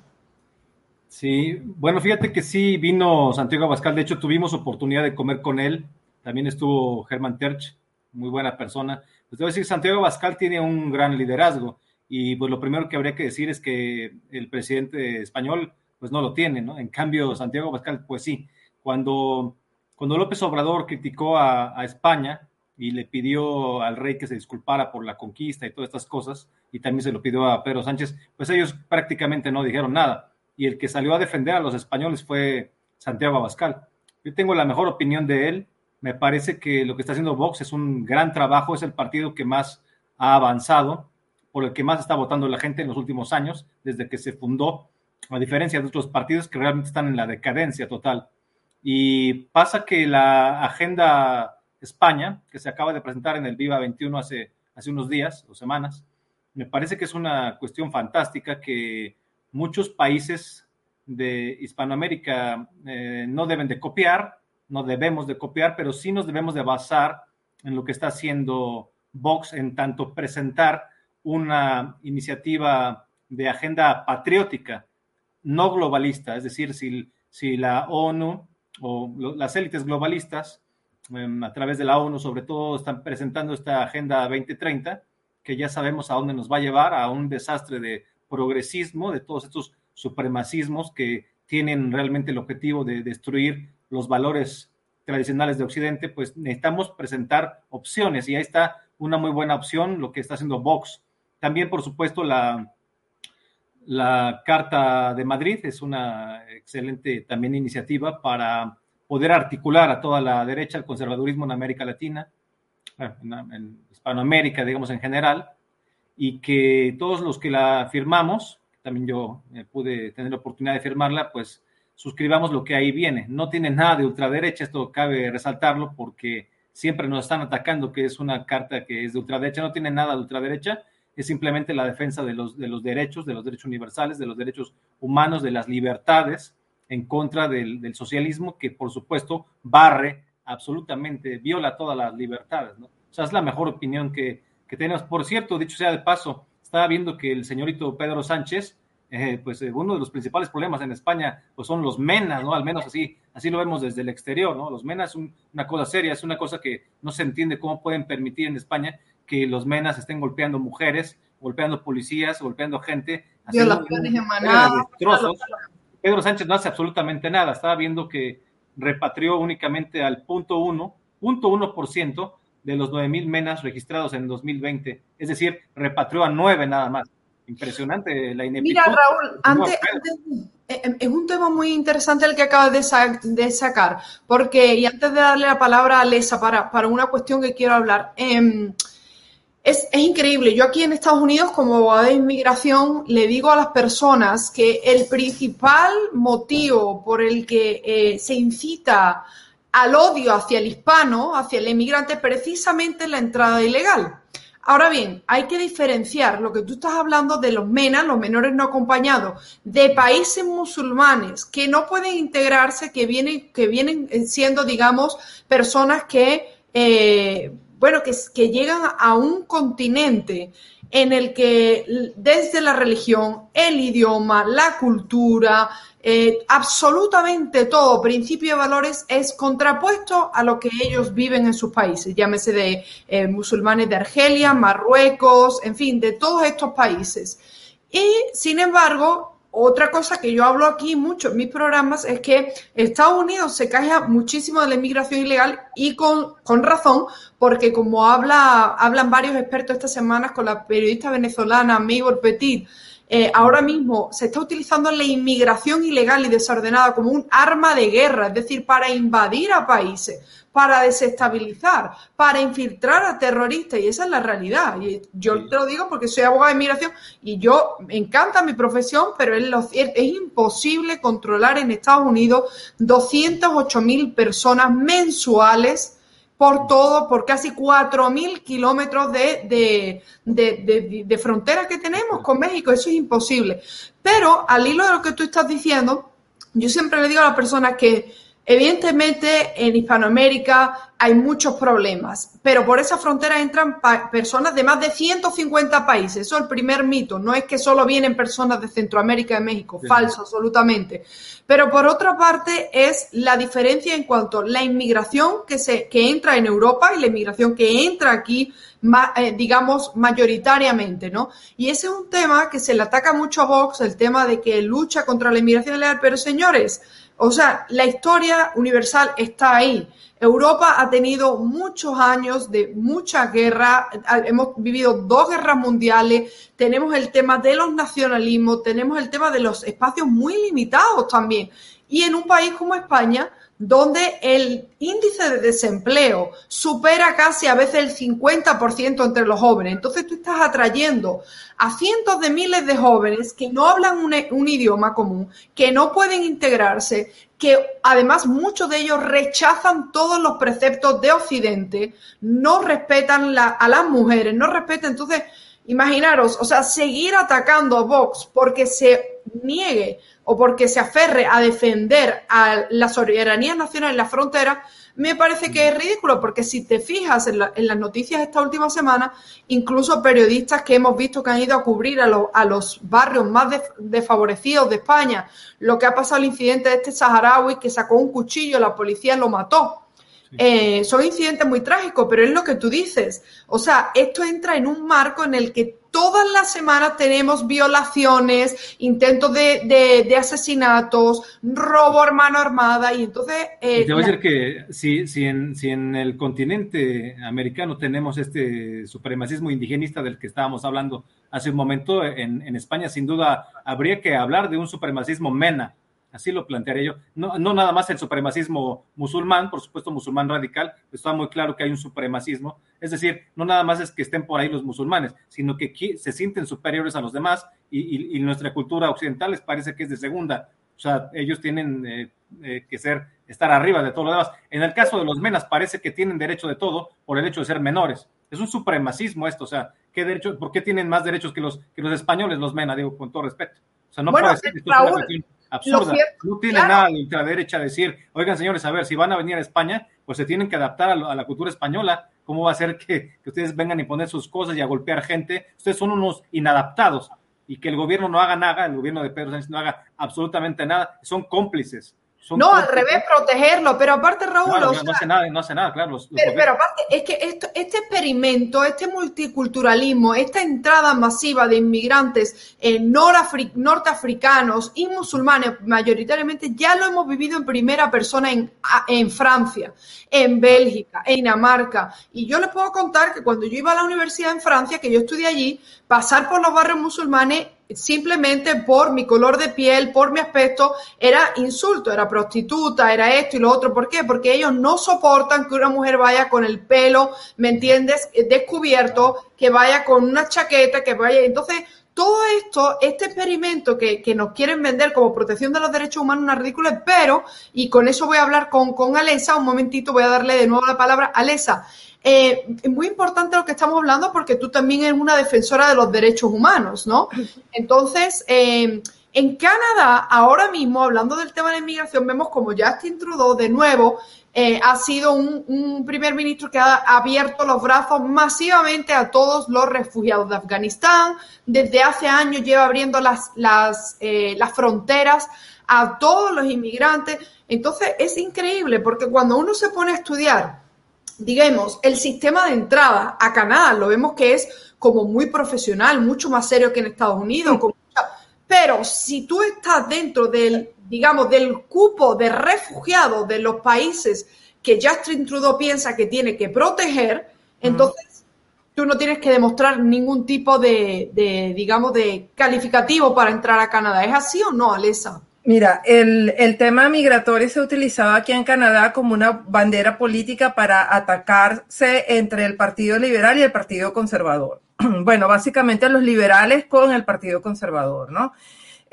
Sí, bueno, fíjate que sí vino Santiago Abascal, de hecho tuvimos oportunidad de comer con él, también estuvo Germán Terch, muy buena persona. Pues debo decir, Santiago Abascal tiene un gran liderazgo y pues lo primero que habría que decir es que el presidente español pues no lo tiene, ¿no? En cambio, Santiago Abascal pues sí. Cuando, cuando López Obrador criticó a, a España y le pidió al rey que se disculpara por la conquista y todas estas cosas, y también se lo pidió a Pedro Sánchez, pues ellos prácticamente no dijeron nada y el que salió a defender a los españoles fue Santiago Abascal. Yo tengo la mejor opinión de él. Me parece que lo que está haciendo Vox es un gran trabajo, es el partido que más ha avanzado, por el que más está votando la gente en los últimos años, desde que se fundó, a diferencia de otros partidos que realmente están en la decadencia total. Y pasa que la agenda España, que se acaba de presentar en el Viva 21 hace, hace unos días o semanas, me parece que es una cuestión fantástica que muchos países de Hispanoamérica eh, no deben de copiar, no debemos de copiar, pero sí nos debemos de basar en lo que está haciendo Vox en tanto presentar una iniciativa de agenda patriótica, no globalista, es decir, si, si la ONU o las élites globalistas, em, a través de la ONU sobre todo, están presentando esta agenda 2030, que ya sabemos a dónde nos va a llevar, a un desastre de progresismo, de todos estos supremacismos que tienen realmente el objetivo de destruir los valores tradicionales de Occidente, pues necesitamos presentar opciones y ahí está una muy buena opción, lo que está haciendo Vox. También, por supuesto, la, la Carta de Madrid es una excelente también iniciativa para poder articular a toda la derecha, el conservadurismo en América Latina, en, Hispanoamérica, digamos en general, y que todos los que la firmamos, también yo eh, pude tener la oportunidad de firmarla, pues suscribamos lo que ahí viene. No tiene nada de ultraderecha, esto cabe resaltarlo porque siempre nos están atacando que es una carta que es de ultraderecha, no tiene nada de ultraderecha, es simplemente la defensa de los, de los derechos, de los derechos universales, de los derechos humanos, de las libertades, en contra del, del socialismo que por supuesto barre absolutamente, viola todas las libertades. ¿no? O sea, es la mejor opinión que, que tenemos. Por cierto, dicho sea de paso, estaba viendo que el señorito Pedro Sánchez, eh, pues eh, uno de los principales problemas en España, pues son los menas, ¿no? Al menos así, así lo vemos desde el exterior, ¿no? Los menas es una cosa seria, es una cosa que no se entiende cómo pueden permitir en España que los menas estén golpeando mujeres, golpeando policías, golpeando gente. Violaciones. Pedro Sánchez no hace absolutamente nada. Estaba viendo que repatrió únicamente al punto uno, punto uno por ciento de los 9.000 menas registrados en 2020. Es decir, repatrió a nueve nada más. Impresionante la ineptitud. Mira, Raúl, antes, antes, eh, es un tema muy interesante el que acabas de, sa de, sacar, porque, y antes de darle la palabra a Lesa para, para una cuestión que quiero hablar, eh, es, es, increíble. Yo aquí en Estados Unidos, como abogada de inmigración, le digo a las personas que el principal motivo por el que eh, se incita al odio hacia el hispano, hacia el emigrante, precisamente la entrada ilegal. Ahora bien, hay que diferenciar lo que tú estás hablando de los MENA, los menores no acompañados, de países musulmanes que no pueden integrarse, que vienen, que vienen siendo, digamos, personas que, eh, bueno, que llegan a un continente en el que desde la religión, el idioma, la cultura, eh, absolutamente todo, principio de valores, es contrapuesto a lo que ellos viven en sus países, llámese de eh, musulmanes de Argelia, Marruecos, en fin, de todos estos países. Y, sin embargo, otra cosa que yo hablo aquí mucho en mis programas es que Estados Unidos se queja muchísimo de la inmigración ilegal y con, con razón, porque como habla, hablan varios expertos estas semanas con la periodista venezolana Mabel Petit, eh, ahora mismo se está utilizando la inmigración ilegal y desordenada como un arma de guerra, es decir, para invadir a países para desestabilizar, para infiltrar a terroristas, y esa es la realidad. Y yo te lo digo porque soy abogada de inmigración y yo me encanta mi profesión, pero es, es imposible controlar en Estados Unidos 208 mil personas mensuales por todo, por casi 4.000 kilómetros de, de, de, frontera que tenemos con México. Eso es imposible. Pero al hilo de lo que tú estás diciendo, yo siempre le digo a las personas que Evidentemente, en Hispanoamérica hay muchos problemas, pero por esa frontera entran personas de más de 150 países. Eso es el primer mito. No es que solo vienen personas de Centroamérica y México. Falso, absolutamente. Pero por otra parte, es la diferencia en cuanto a la inmigración que, se, que entra en Europa y la inmigración que entra aquí, eh, digamos, mayoritariamente, ¿no? Y ese es un tema que se le ataca mucho a Vox, el tema de que lucha contra la inmigración ilegal. Pero señores, o sea, la historia universal está ahí. Europa ha tenido muchos años de mucha guerra, hemos vivido dos guerras mundiales, tenemos el tema de los nacionalismos, tenemos el tema de los espacios muy limitados también. Y en un país como España, donde el índice de desempleo supera casi a veces el 50% entre los jóvenes. Entonces tú estás atrayendo a cientos de miles de jóvenes que no hablan un, idioma común, que no pueden integrarse, que además muchos de ellos rechazan todos los preceptos de Occidente, no respetan a las mujeres, no respetan. Entonces, imaginaros, o sea, seguir atacando a Vox porque se niegue o porque se aferre a defender a la soberanía nacional en la frontera, me parece que es ridículo, porque si te fijas en, las noticias esta última semana, incluso periodistas que hemos visto que han ido a cubrir a, los barrios más desfavorecidos de España, lo que ha pasado el incidente de este saharaui que sacó un cuchillo, la policía lo mató. Eh, son incidentes muy trágicos, pero es lo que tú dices. O sea, esto entra en un marco en el que todas las semanas tenemos violaciones, intentos de, asesinatos, robo a mano armada y entonces... Eh, te voy a decir que si, si, en, si en el continente americano tenemos este supremacismo indigenista del que estábamos hablando hace un momento, en, en España sin duda habría que hablar de un supremacismo mena Así lo plantearé yo. No, no nada más el supremacismo musulmán, por supuesto musulmán radical, está muy claro que hay un supremacismo. Es decir, no nada más es que estén por ahí los musulmanes, sino que se sienten superiores a los demás y, nuestra cultura occidental les parece que es de segunda. O sea, ellos tienen eh, eh, que ser, estar arriba de todo lo demás. En el caso de los menas parece que tienen derecho de todo por el hecho de ser menores. Es un supremacismo esto, o sea, ¿qué derecho, ¿por qué tienen más derechos que los, que los españoles, los menas? Digo, con todo respeto. O sea, no puede ser absurda. no tiene nada de ultraderecha decir, oigan señores, a ver, si van a venir a España, pues se tienen que adaptar a, la cultura española. ¿Cómo va a ser que, que, ustedes vengan y poner sus cosas y a golpear gente? Ustedes son unos inadaptados y que el gobierno no haga nada, el gobierno de Pedro Sánchez no haga absolutamente nada, son cómplices no, al revés, protegerlo. Pero aparte, Raúl. no, hace nada, no hace nada, claro. pero, aparte, es que esto, este experimento, este multiculturalismo, esta entrada masiva de inmigrantes eh, norteafricanos y musulmanes, mayoritariamente, ya lo hemos vivido en primera persona en, en Francia, en Bélgica, en Dinamarca. Y yo les puedo contar que cuando yo iba a la universidad en Francia, que yo estudié allí, pasar por los barrios musulmanes simplemente por mi color de piel, por mi aspecto, era insulto, era prostituta, era esto y lo otro. ¿Por qué? Porque ellos no soportan que una mujer vaya con el pelo, ¿me entiendes?, descubierto, que vaya con una chaqueta, que vaya. Entonces, todo esto, este experimento que, nos quieren vender como protección de los derechos humanos, una ridícula, pero, y con eso voy a hablar con, con Alesa, un momentito voy a darle de nuevo la palabra Alesa. Eh, es muy importante lo que estamos hablando porque tú también eres una defensora de los derechos humanos, ¿no? *laughs* Entonces, eh, en Canadá, ahora mismo, hablando del tema de la inmigración, vemos como Justin Trudeau, de nuevo, eh, ha sido un, un, primer ministro que ha abierto los brazos masivamente a todos los refugiados de Afganistán. Desde hace años lleva abriendo las, las, eh, las fronteras a todos los inmigrantes. Entonces, es increíble porque cuando uno se pone a estudiar, digamos, el sistema de entrada a Canadá, lo vemos que es como muy profesional, mucho más serio que en Estados Unidos. Como, pero si tú estás dentro del, digamos, del cupo de refugiados de los países que Justin Trudeau piensa que tiene que proteger, entonces tú no tienes que demostrar ningún tipo de, de, digamos, de calificativo para entrar a Canadá. ¿Es así o no, Alesa? Mira, el, el, tema migratorio se utilizaba aquí en Canadá como una bandera política para atacarse entre el Partido Liberal y el Partido Conservador. *clears throat* Bueno, básicamente los liberales con el Partido Conservador, ¿no?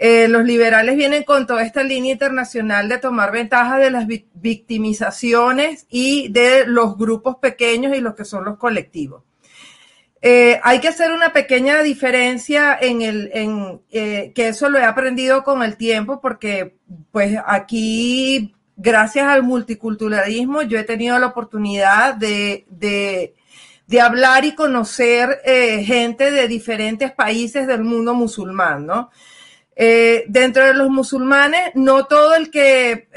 Eh, los liberales vienen con toda esta línea internacional de tomar ventaja de las victimizaciones y de los grupos pequeños y los que son los colectivos. Eh, hay que hacer una pequeña diferencia en el, en, eh, que eso lo he aprendido con el tiempo, porque pues aquí, gracias al multiculturalismo, yo he tenido la oportunidad de, de, hablar y conocer eh, gente de diferentes países del mundo musulmán, ¿no? Dentro de los musulmanes, no todo el que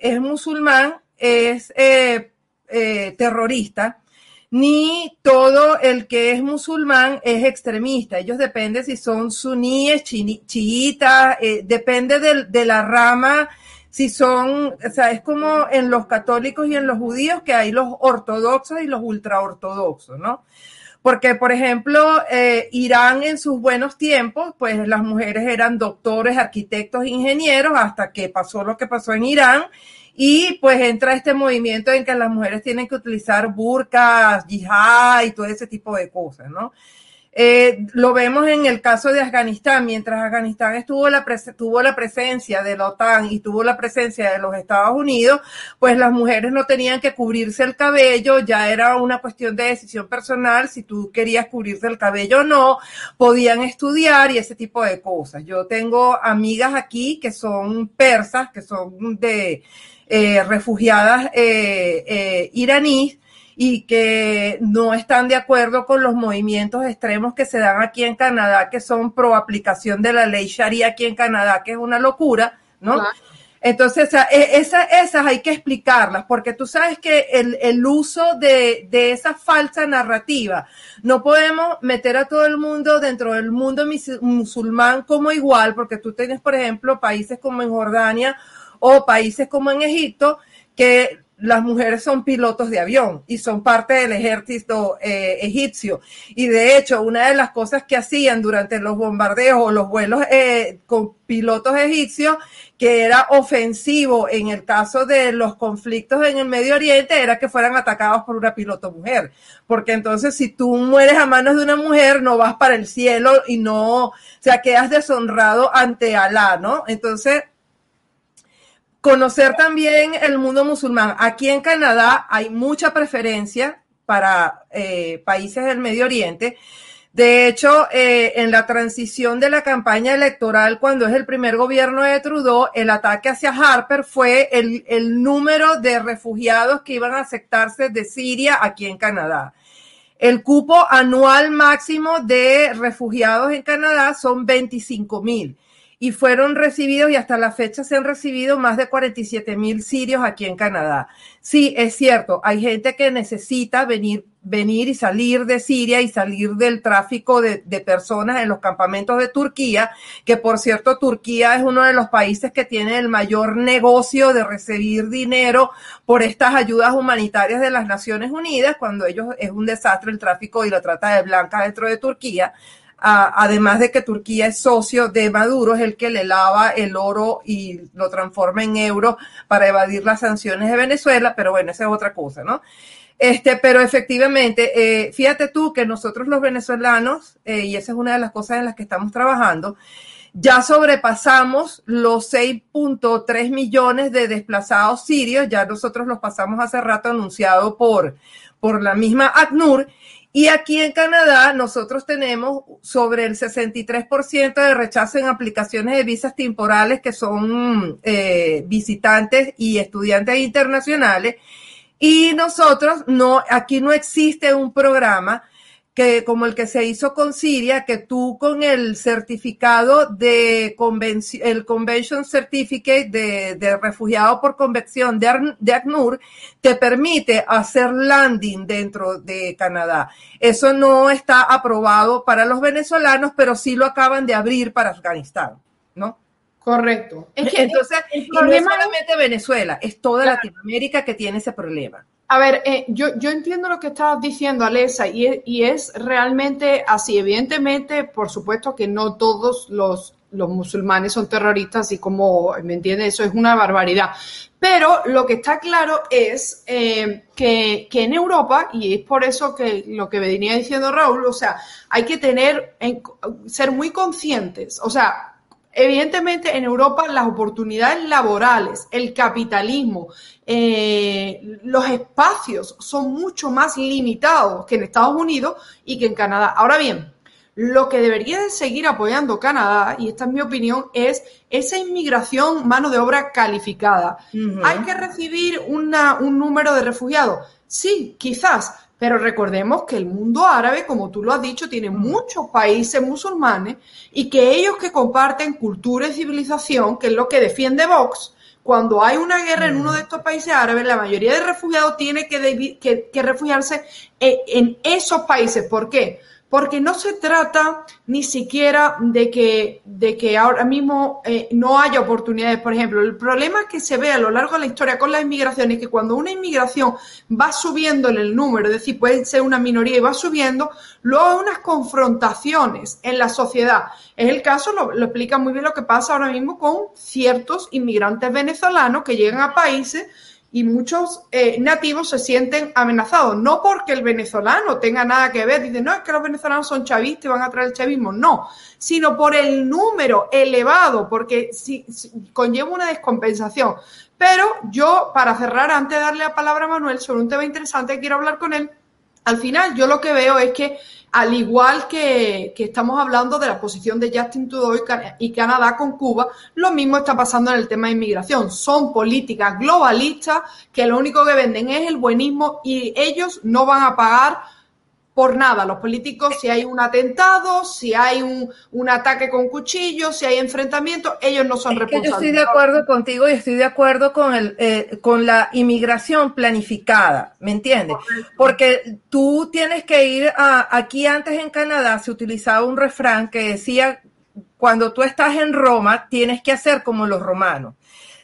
es musulmán es terrorista ni todo el que es musulmán es extremista. Ellos dependen si son suníes, chiitas, eh, depende de, de, la rama, si son, o sea, es como en los católicos y en los judíos que hay los ortodoxos y los ultraortodoxos, ¿no? Porque, por ejemplo, eh, Irán en sus buenos tiempos, pues las mujeres eran doctores, arquitectos, ingenieros, hasta que pasó lo que pasó en Irán y pues entra este movimiento en que las mujeres tienen que utilizar burkas, yihad y todo ese tipo de cosas, ¿no? Eh, lo vemos en el caso de Afganistán, mientras Afganistán estuvo la tuvo la presencia de la OTAN y tuvo la presencia de los Estados Unidos, pues las mujeres no tenían que cubrirse el cabello, ya era una cuestión de decisión personal, si tú querías cubrirse el cabello o no, podían estudiar y ese tipo de cosas. Yo tengo amigas aquí que son persas, que son de eh, refugiadas eh, eh, iraníes y que no están de acuerdo con los movimientos extremos que se dan aquí en Canadá, que son pro aplicación de la ley Sharia aquí en Canadá, que es una locura, ¿no? Entonces, e, esas, esas hay que explicarlas, porque tú sabes que el, el uso de, de, esa falsa narrativa, no podemos meter a todo el mundo dentro del mundo musulmán como igual, porque tú tienes, por ejemplo, países como en Jordania o países como en Egipto, que las mujeres son pilotos de avión y son parte del ejército eh, egipcio. Y de hecho, una de las cosas que hacían durante los bombardeos o los vuelos eh, con pilotos egipcios, que era ofensivo en el caso de los conflictos en el Medio Oriente, era que fueran atacados por una piloto mujer. Porque entonces, si tú mueres a manos de una mujer, no vas para el cielo y no, o sea, quedas deshonrado ante Alá, ¿no? Entonces, conocer también el mundo musulmán. Aquí en Canadá hay mucha preferencia para eh, países del Medio Oriente. De hecho, eh, en la transición de la campaña electoral, cuando es el primer gobierno de Trudeau, el ataque hacia Harper fue el, el número de refugiados que iban a aceptarse de Siria aquí en Canadá. El cupo anual máximo de refugiados en Canadá son 25 mil y fueron recibidos y hasta la fecha se han recibido más de 47 mil sirios aquí en Canadá. Sí, es cierto, hay gente que necesita venir, venir y salir de Siria y salir del tráfico de, de, personas en los campamentos de Turquía, que por cierto Turquía es uno de los países que tiene el mayor negocio de recibir dinero por estas ayudas humanitarias de las Naciones Unidas, cuando ellos es un desastre el tráfico y la trata de blancas dentro de Turquía además de que Turquía es socio de Maduro, es el que le lava el oro y lo transforma en euro para evadir las sanciones de Venezuela, pero bueno, esa es otra cosa, ¿no? Este, pero efectivamente, eh, fíjate tú que nosotros los venezolanos, eh, y esa es una de las cosas en las que estamos trabajando, ya sobrepasamos los 6.3 millones de desplazados sirios, ya nosotros los pasamos hace rato anunciado por, por la misma ACNUR, y aquí en Canadá nosotros tenemos sobre el 63% de rechazo en aplicaciones de visas temporales que son eh, visitantes y estudiantes internacionales. Y nosotros no, aquí no existe un programa que como el que se hizo con Siria, que tú con el certificado de convención, el Convention Certificate de, refugiado por convención de, de, ACNUR, te permite hacer landing dentro de Canadá. Eso no está aprobado para los venezolanos, pero sí lo acaban de abrir para Afganistán, ¿no? Correcto. Es que Entonces, el problema no es solamente Venezuela, es toda Latinoamérica que tiene ese problema. A ver, eh, yo, yo entiendo lo que estás diciendo, Alesa, y es, y es realmente así. Evidentemente, por supuesto que no todos los, los musulmanes son terroristas y como, ¿me entiendes? Eso es una barbaridad. Pero lo que está claro es eh, que, que, en Europa, y es por eso que lo que venía diciendo Raúl, o sea, hay que tener, ser muy conscientes, o sea, Evidentemente, en Europa las oportunidades laborales, el capitalismo, eh, los espacios son mucho más limitados que en Estados Unidos y que en Canadá. Ahora bien, lo que debería de seguir apoyando Canadá, y esta es mi opinión, es esa inmigración mano de obra calificada. ¿Hay que recibir un número de refugiados? Sí, quizás, pero recordemos que el mundo árabe, como tú lo has dicho, tiene muchos países musulmanes y que ellos que comparten cultura y civilización, que es lo que defiende Vox, cuando hay una guerra en uno de estos países árabes, la mayoría de refugiados tiene que, que refugiarse en, en esos países. ¿Por qué? Porque no se trata ni siquiera de que, de que ahora mismo eh, no haya oportunidades. Por ejemplo, el problema que se ve a lo largo de la historia con la inmigración es que cuando una inmigración va subiendo en el número, es decir, puede ser una minoría y va subiendo, luego hay unas confrontaciones en la sociedad. Es el caso, lo explica muy bien lo que pasa ahora mismo con ciertos inmigrantes venezolanos que llegan a países y muchos eh, nativos se sienten amenazados, no porque el venezolano tenga nada que ver, dicen, no, es que los venezolanos son chavistas y van a traer el chavismo, no, sino por el número elevado, porque si, conlleva una descompensación. Pero yo, para cerrar, antes de darle la palabra a Manuel sobre un tema interesante, quiero hablar con él, al final yo lo que veo es que al igual que, estamos hablando de la posición de Justin Trudeau y Canadá con Cuba, lo mismo está pasando en el tema de inmigración. Son políticas globalistas que lo único que venden es el buenismo y ellos no van a pagar por nada. Los políticos, si hay un atentado, si hay un, un ataque con cuchillos, si hay enfrentamiento, ellos no son responsables. yo estoy de acuerdo contigo y estoy de acuerdo con, el, eh, con la inmigración planificada, ¿me entiendes? Porque tú tienes que ir a, aquí antes en Canadá se utilizaba un refrán que decía, cuando tú estás en Roma, tienes que hacer como los romanos.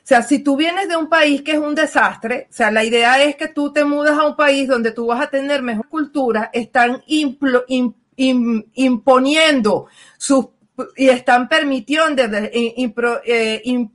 Sea, si tú vienes de un país que es un desastre, o sea, la idea es que tú te mudas a un país donde tú vas a tener mejor cultura, están imponiendo sus y están permitiendo eh,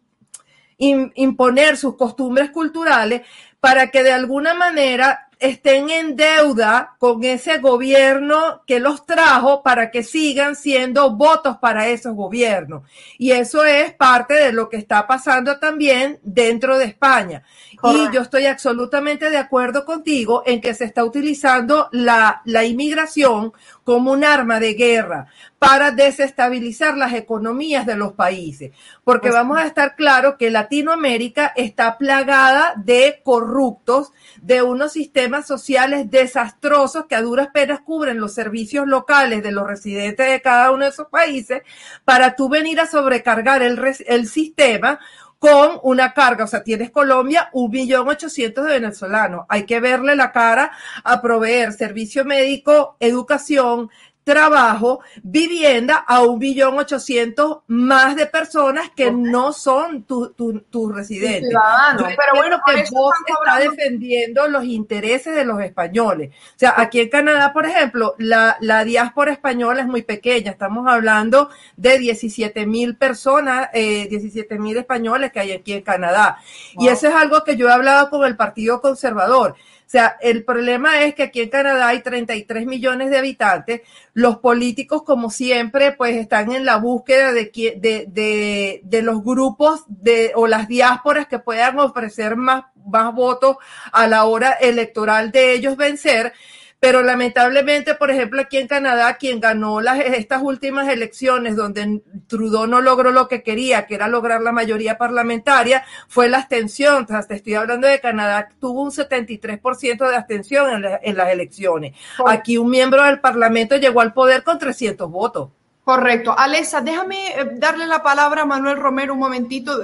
imponer sus costumbres culturales para que de alguna manera estén en deuda con ese gobierno que los trajo para que sigan siendo votos para esos gobiernos. Y eso es parte de lo que está pasando también dentro de España. Y yo estoy absolutamente de acuerdo contigo en que se está utilizando la, la inmigración como un arma de guerra para desestabilizar las economías de los países. Porque vamos a estar claros que Latinoamérica está plagada de corruptos, de unos sistemas sociales desastrosos que a duras penas cubren los servicios locales de los residentes de cada uno de esos países, para tú venir a sobrecargar el, el sistema con una carga. O sea, tienes Colombia, un millón ochocientos de venezolanos. Hay que verle la cara a proveer servicio médico, educación, trabajo, vivienda a un billón ochocientos más de personas que no son tus tu, residentes. pero bueno, que vos está defendiendo los intereses de los españoles. O sea, aquí en Canadá, por ejemplo, la, la diáspora española es muy pequeña. Estamos hablando de 17 mil personas, eh, 17 mil españoles que hay aquí en Canadá. Y eso es algo que yo he hablado con el Partido Conservador. O sea, el problema es que aquí en Canadá hay 33 millones de habitantes. Los políticos, como siempre, pues están en la búsqueda de, de, de, de los grupos de, o las diásporas que puedan ofrecer más, más votos a la hora electoral de ellos vencer pero lamentablemente, por ejemplo, aquí en Canadá, quien ganó las, estas últimas elecciones donde Trudeau no logró lo que quería, que era lograr la mayoría parlamentaria, fue la abstención. Te estoy hablando de Canadá, tuvo un 73% de abstención en, en, las elecciones. Aquí un miembro del Parlamento llegó al poder con 300 votos. Correcto. Alexa, déjame eh, darle la palabra a Manuel Romero un momentito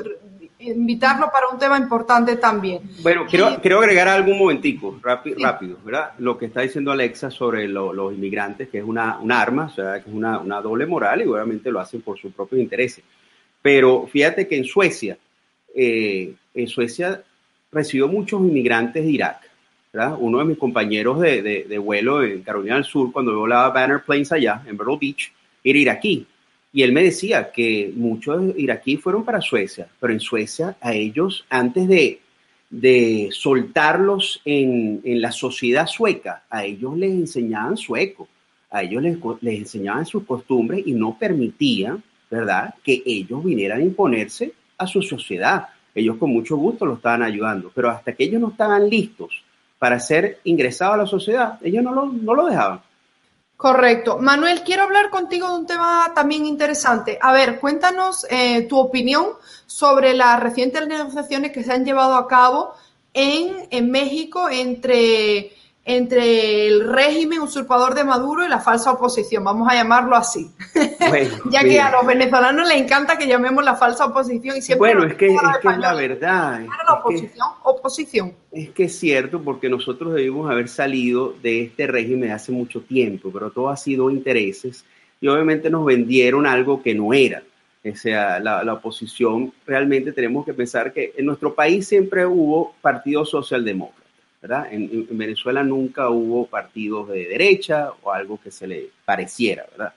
invitarlo para un tema importante también. Bueno, quiero, quiero agregar algo un momentico, rápido, rápido, ¿verdad? Lo que está diciendo Alexa sobre los inmigrantes, que es una, una arma, o sea, que es una, una, doble moral y obviamente lo hacen por sus propios intereses. Pero fíjate que en Suecia, eh, en Suecia recibió muchos inmigrantes de Irak, ¿verdad? Uno de mis compañeros de, de, de vuelo en Carolina del Sur, cuando volaba Banner Planes allá, en Vero Beach, era iraquí y él me decía que muchos iraquíes fueron para Suecia, pero en Suecia a ellos, antes de, de soltarlos en, en, la sociedad sueca, a ellos les enseñaban sueco, a ellos les, les enseñaban sus costumbres y no permitían, ¿verdad?, que ellos vinieran a imponerse a su sociedad. Ellos con mucho gusto lo estaban ayudando, pero hasta que ellos no estaban listos para ser ingresados a la sociedad, ellos no lo, no lo dejaban. Correcto. Manuel, quiero hablar contigo de un tema también interesante. A ver, cuéntanos eh, tu opinión sobre las recientes negociaciones que se han llevado a cabo en, en México entre entre el régimen usurpador de Maduro y la falsa oposición, vamos a llamarlo así. *laughs* Bueno, ya que a los venezolanos les encanta que llamemos la falsa oposición y siempre Bueno, es que, es, que es la verdad. Es la oposición, que, oposición. Es que es cierto porque nosotros debimos haber salido de este régimen hace mucho tiempo, pero todo ha sido intereses y obviamente nos vendieron algo que no era. O sea, la, la oposición, realmente tenemos que pensar que en nuestro país siempre hubo partido socialdemócrata en, en, Venezuela nunca hubo partidos de derecha o algo que se le pareciera, ¿verdad?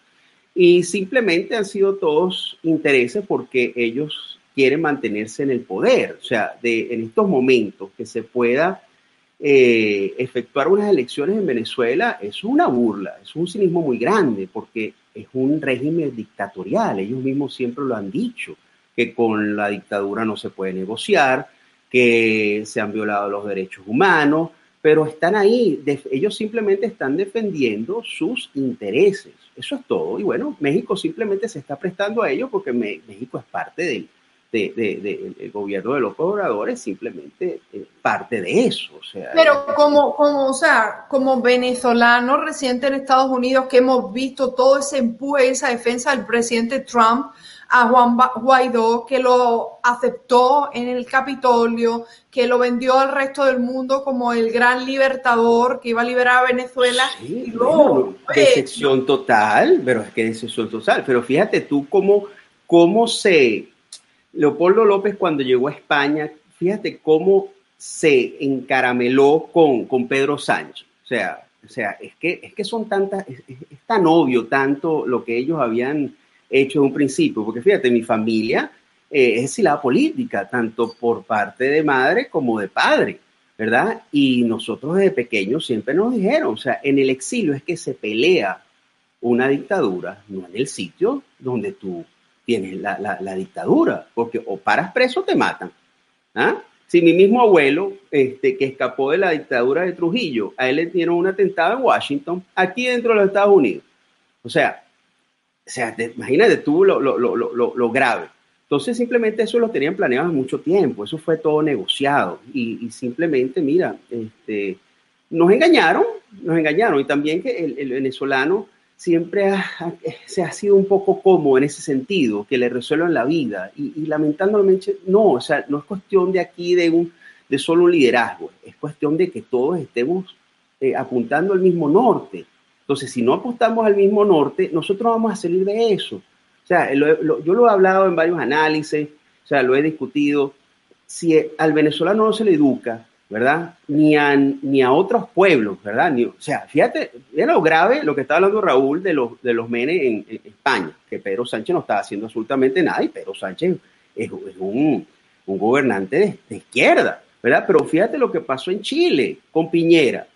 Y simplemente han sido todos intereses porque ellos quieren mantenerse en el poder. O sea, de, en estos momentos que se pueda eh, efectuar unas elecciones en Venezuela es una burla, es un cinismo muy grande porque es un régimen dictatorial. Ellos mismos siempre lo han dicho, que con la dictadura no se puede negociar, que se han violado los derechos humanos, pero están ahí, ellos simplemente están defendiendo sus intereses. Eso es todo. Y bueno, México simplemente se está prestando a ello porque México es parte del, de, de, de, gobierno de los cobradores, simplemente eh, parte de eso. O sea, Pero como, como, o sea, como venezolanos recientes en Estados Unidos que hemos visto todo ese empuje, esa defensa del presidente Trump, a Juan Guaidó, que lo aceptó en el Capitolio, que lo vendió al resto del mundo como el gran libertador que iba a liberar a Venezuela. Sí, y luego, bueno, decepción total, pero es que decepción total. Pero fíjate tú cómo, cómo se... Leopoldo López cuando llegó a España, fíjate cómo se encarameló con, con Pedro Sánchez. O sea, o sea es, que, es que son tantas, es, es tan obvio tanto lo que ellos habían hecho un principio, porque fíjate, mi familia eh, es exilada política, tanto por parte de madre como de padre, ¿verdad? Y nosotros desde pequeños siempre nos dijeron, o sea, en el exilio es que se pelea una dictadura, no en el sitio donde tú tienes la, la, la dictadura, porque o paras preso o te matan. ¿ah? Si mi mismo abuelo, este, que escapó de la dictadura de Trujillo, a él le dieron un atentado en Washington, aquí dentro de los Estados Unidos. O sea, o sea, te, imagínate tú lo, lo, lo, lo, grave. Entonces simplemente eso lo tenían planeado mucho tiempo, eso fue todo negociado y, y, simplemente, mira, este, nos engañaron, nos engañaron y también que el, el venezolano siempre se ha sido un poco cómodo en ese sentido, que le resuelvan la vida y, y, lamentablemente no, o sea, no es cuestión de aquí de, un, de solo un liderazgo, es cuestión de que todos estemos eh, apuntando al mismo norte. Entonces, si no apostamos al mismo norte, nosotros vamos a salir de eso. O sea, yo lo he hablado en varios análisis, o sea, lo he discutido. Si al venezolano no se le educa, ¿verdad? Ni a, ni a otros pueblos, ¿verdad? O sea, fíjate, es lo grave lo que está hablando Raúl de los, de los menes en, España, que Pedro Sánchez no está haciendo absolutamente nada y Pedro Sánchez es, es un, un, gobernante de, de izquierda. ¿verdad? Pero fíjate lo que pasó en Chile con Piñera,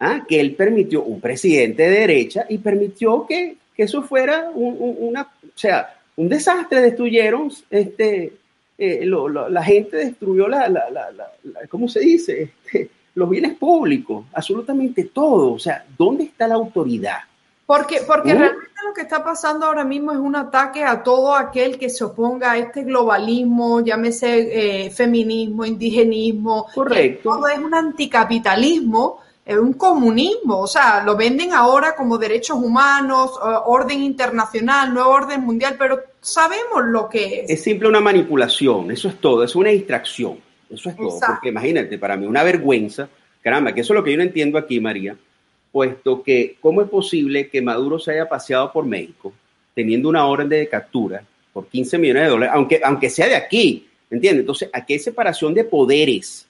¿ah? que él permitió, un presidente de derecha, y permitió que, que eso fuera un, un, una, o sea, un desastre, destruyeron, este, eh, lo, lo, la gente destruyó la, la, la, la ¿cómo se dice? Este, los bienes públicos, absolutamente todo. O sea, ¿dónde está la autoridad? Porque, porque ¿Uh? realmente lo que está pasando ahora mismo es un ataque a todo aquel que se oponga a este globalismo, llámese eh, feminismo, indigenismo. Correcto. todo es un anticapitalismo, es un comunismo. O sea, lo venden ahora como derechos humanos, orden internacional, nuevo orden mundial, pero sabemos lo que es. Es simple una manipulación, eso es todo, es una distracción. Eso es todo. Exacto. Porque imagínate, para mí una vergüenza, caramba, que eso es lo que yo no entiendo aquí, María, puesto que cómo es posible que Maduro se haya paseado por México teniendo una orden de captura por 15 millones de dólares, aunque, aunque sea de aquí, ¿entiendes? Entonces, aquí hay separación de poderes.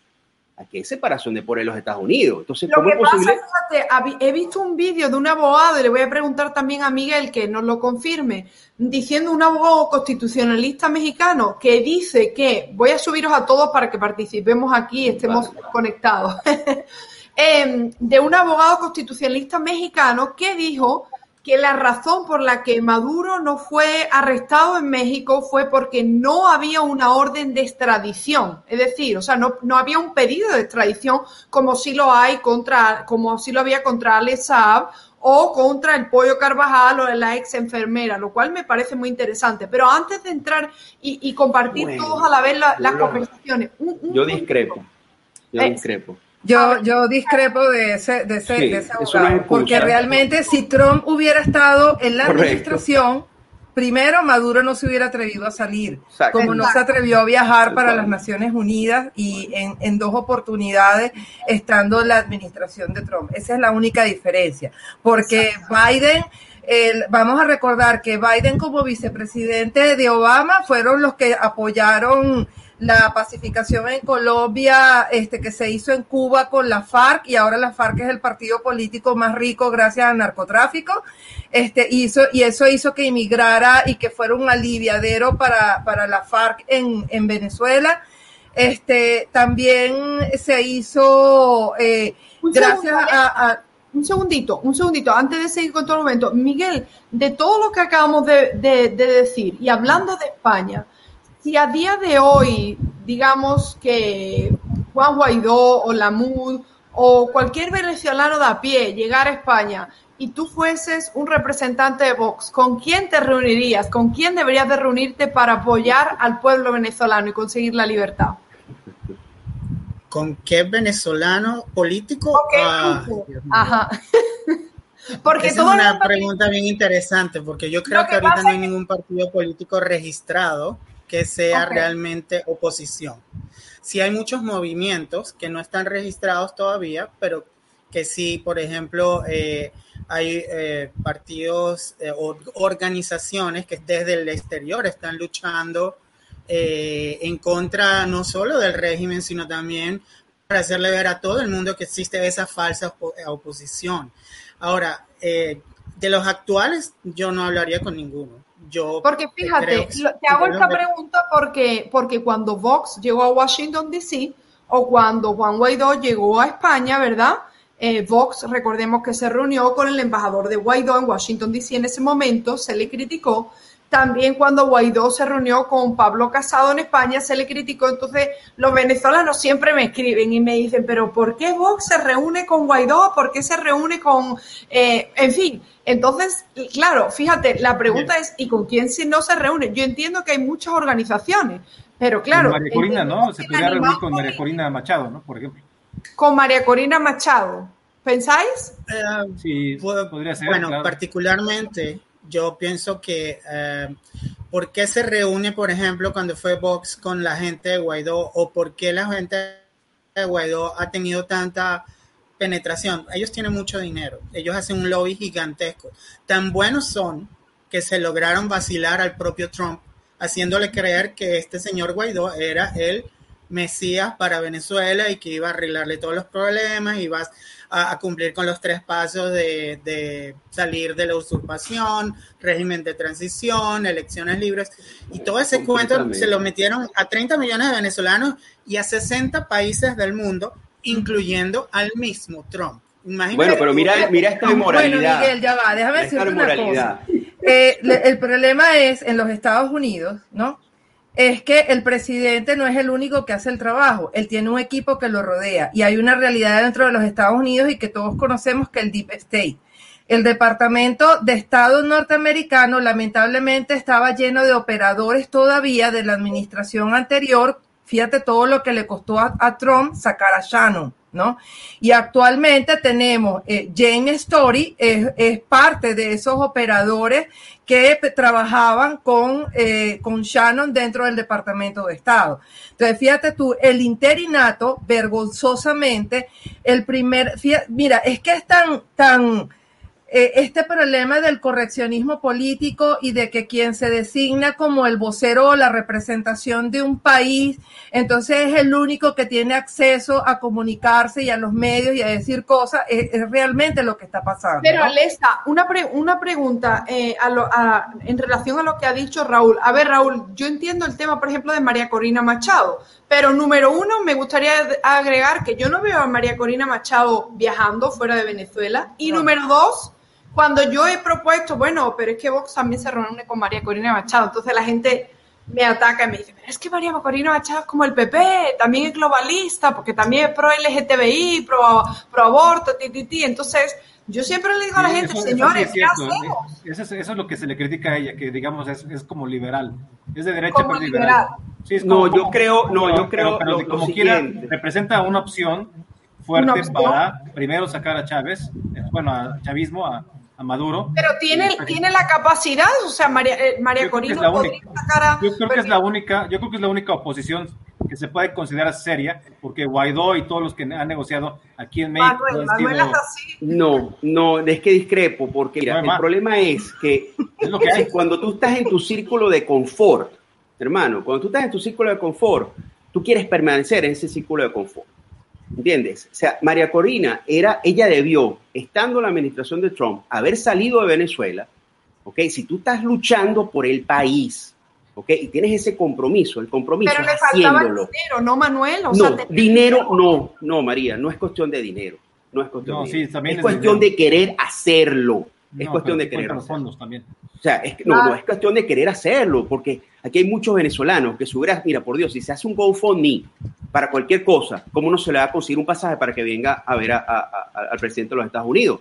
Aquí hay separación de poderes en los Estados Unidos. Entonces, Lo ¿cómo que es posible? pasa, fíjate, he visto un vídeo de un abogado, y le voy a preguntar también a Miguel que nos lo confirme, diciendo un abogado constitucionalista mexicano que dice que, voy a subiros a todos para que participemos aquí y estemos vale. conectados, *laughs* eh, de un abogado constitucionalista mexicano que dijo que la razón por la que Maduro no fue arrestado en México fue porque no había una orden de extradición. Es decir, o sea, no, no había un pedido de extradición como si lo hay contra, como si lo había contra Alex Saab o contra el Pollo Carvajal o la ex enfermera, lo cual me parece muy interesante. Pero antes de entrar y, y compartir bueno, todos a la vez la, las conversaciones. Un, un, yo discrepo. Yo eh, discrepo. Yo, yo discrepo de ese, de ese, sí, de ese abogado, no porque realmente si Trump hubiera estado en la Correcto. administración, primero Maduro no se hubiera atrevido a salir, Exacto. como no se atrevió a viajar para las Naciones Unidas y en, en, dos oportunidades estando en la administración de Trump. Esa es la única diferencia, porque Biden... El, vamos a recordar que Biden como vicepresidente de Obama fueron los que apoyaron la pacificación en Colombia este, que se hizo en Cuba con la FARC y ahora la FARC es el partido político más rico gracias al narcotráfico. Este, hizo, y eso hizo que emigrara y que fuera un aliviadero para, para la FARC en, en Venezuela. Este, también se hizo eh, gracias a, a un segundito, un segundito, antes de seguir con todo el momento. Miguel, de todo lo que acabamos de, de, de decir y hablando de España, si a día de hoy, digamos que Juan Guaidó o Lamud o cualquier venezolano de a pie llegara a España y tú fueses un representante de Vox, ¿con quién te reunirías? ¿Con quién deberías de reunirte para apoyar al pueblo venezolano y conseguir la libertad? ¿Con qué venezolano político? Okay, ah, Ajá. *laughs* Porque Esa es una pregunta bien interesante, porque yo creo que, que, ahorita no hay ningún partido político registrado que sea okay. realmente oposición. Sí hay muchos movimientos que no están registrados todavía, pero que sí, por ejemplo, eh, hay eh, partidos eh, o organizaciones que desde el exterior están luchando eh, en contra no solo del régimen, sino también para hacerle ver a todo el mundo que existe esa falsa op oposición. Ahora, de los actuales, yo no hablaría con ninguno yo porque fíjate, te hago esta pregunta porque, porque cuando Vox llegó a Washington DC o cuando Juan Guaidó llegó a España, ¿verdad? Eh, Vox, recordemos que se reunió con el embajador de Guaidó en Washington DC en ese momento, se le criticó. También cuando Guaidó se reunió con Pablo Casado en España, se le criticó. Entonces, los venezolanos siempre me escriben y me dicen, pero ¿por qué Vox se reúne con Guaidó? ¿Por qué se reúne con... Eh, en fin, entonces, claro, fíjate, la pregunta Bien. es, ¿y con quién si no se reúne? Yo entiendo que hay muchas organizaciones, pero claro... Con María Corina, ¿no? Se podría reunir con María Corina Machado, ¿no? Por ejemplo. Con María Corina Machado. ¿Pensáis? Uh, sí, podría ser. Bueno, claro. particularmente yo pienso que uh, ¿por qué se reúne, por ejemplo, cuando fue Vox con la gente de Guaidó o por qué la gente de Guaidó ha tenido tanta penetración? Ellos tienen mucho dinero, ellos hacen un lobby gigantesco. Tan buenos son que se lograron vacilar al propio Trump, haciéndole creer que este señor Guaidó era el mesías para Venezuela y que iba a arreglarle todos los problemas, iba a, a cumplir con los tres pasos de, de, salir de la usurpación, régimen de transición, elecciones libres, y todo ese cuento se lo metieron a 30 millones de venezolanos y a 60 países del mundo, incluyendo al mismo Trump. Imagínate bueno, pero mira, mira esta inmoralidad. Bueno, Miguel, ya va, déjame decirte una cosa. Eh, el problema es en los Estados Unidos, ¿no? Es que el presidente no es el único que hace el trabajo, él tiene un equipo que lo rodea y hay una realidad dentro de los Estados Unidos y que todos conocemos que el Deep State. El Departamento de Estado norteamericano lamentablemente estaba lleno de operadores todavía de la administración anterior. Fíjate todo lo que le costó a, a Trump sacar a Shannon. ¿No? Y actualmente tenemos eh, James Story, es, parte de esos operadores que trabajaban con, eh, con Shannon dentro del Departamento de Estado. Entonces, fíjate tú, el interinato, vergonzosamente, el primer, mira, es que es tan, tan, este problema del correccionismo político y de que quien se designa como el vocero o la representación de un país, entonces es el único que tiene acceso a comunicarse y a los medios y a decir cosas, es, es realmente lo que está pasando. Pero ¿no? Alesa, una, pre una pregunta eh, a lo, a, en relación a lo que ha dicho Raúl. A ver, Raúl, yo entiendo el tema, por ejemplo, de María Corina Machado, pero número uno, me gustaría agregar que yo no veo a María Corina Machado viajando fuera de Venezuela. Y no. número dos, cuando yo he propuesto, bueno, pero es que Vox también se reúne con María Corina Machado, entonces la gente me ataca y me dice, pero es que María Corina Machado es como el PP, también es globalista, porque también es pro LGTBI, pro, pro aborto, ti, ti, ti. Entonces, yo siempre le digo a la gente, eso, señores, eso ¿qué hacemos? Eso, es, eso es lo que se le critica a ella, que digamos es, es como liberal, es de derecha Como pero liberal. liberal. Sí, es No, como- yo como- creo- no, yo pero- creo pero, lo- de lo como quiera siguiente. representa una opción fuerte Una opción. para primero sacar a Chávez, eh, bueno, a chavismo, a, a Maduro. Pero tiene, tiene la capacidad, o sea, María, eh, María Yo creo que es Corina la única. sacar a... Yo creo que es la única, yo creo que es la única oposición que se puede considerar seria, porque Guaidó y todos los que han negociado aquí en México Manuel, Manuel sido- así. No, no, es que discrepo, porque mira, No, el ma. problema es que, *laughs* Es lo que hay. cuando tú estás en tu círculo de confort, hermano, cuando tú estás en tu círculo de confort, tú quieres permanecer en ese círculo de confort. ¿Entiendes? O sea, María Corina era, ella debió, estando en la administración de Trump, haber salido de Venezuela, ¿ok? Si tú estás luchando por el país, ¿ok? Y tienes ese compromiso, el compromiso Pero es le faltaba el haciéndolo. dinero, ¿no, Manuel? O No, sea, te- dinero no, no, María, no es cuestión de dinero. No es cuestión No, de sí, dinero. también es es cuestión dinero. de querer hacerlo. Es No, cuestión de querer los hacerlo. fondos también. O sea, es no, no, es cuestión de querer hacerlo, porque aquí hay muchos venezolanos que hubiera, mira, por Dios, si se hace un GoFundMe para cualquier cosa, ¿cómo no se le va a conseguir un pasaje para que venga a ver a- a- a- al presidente de los Estados Unidos?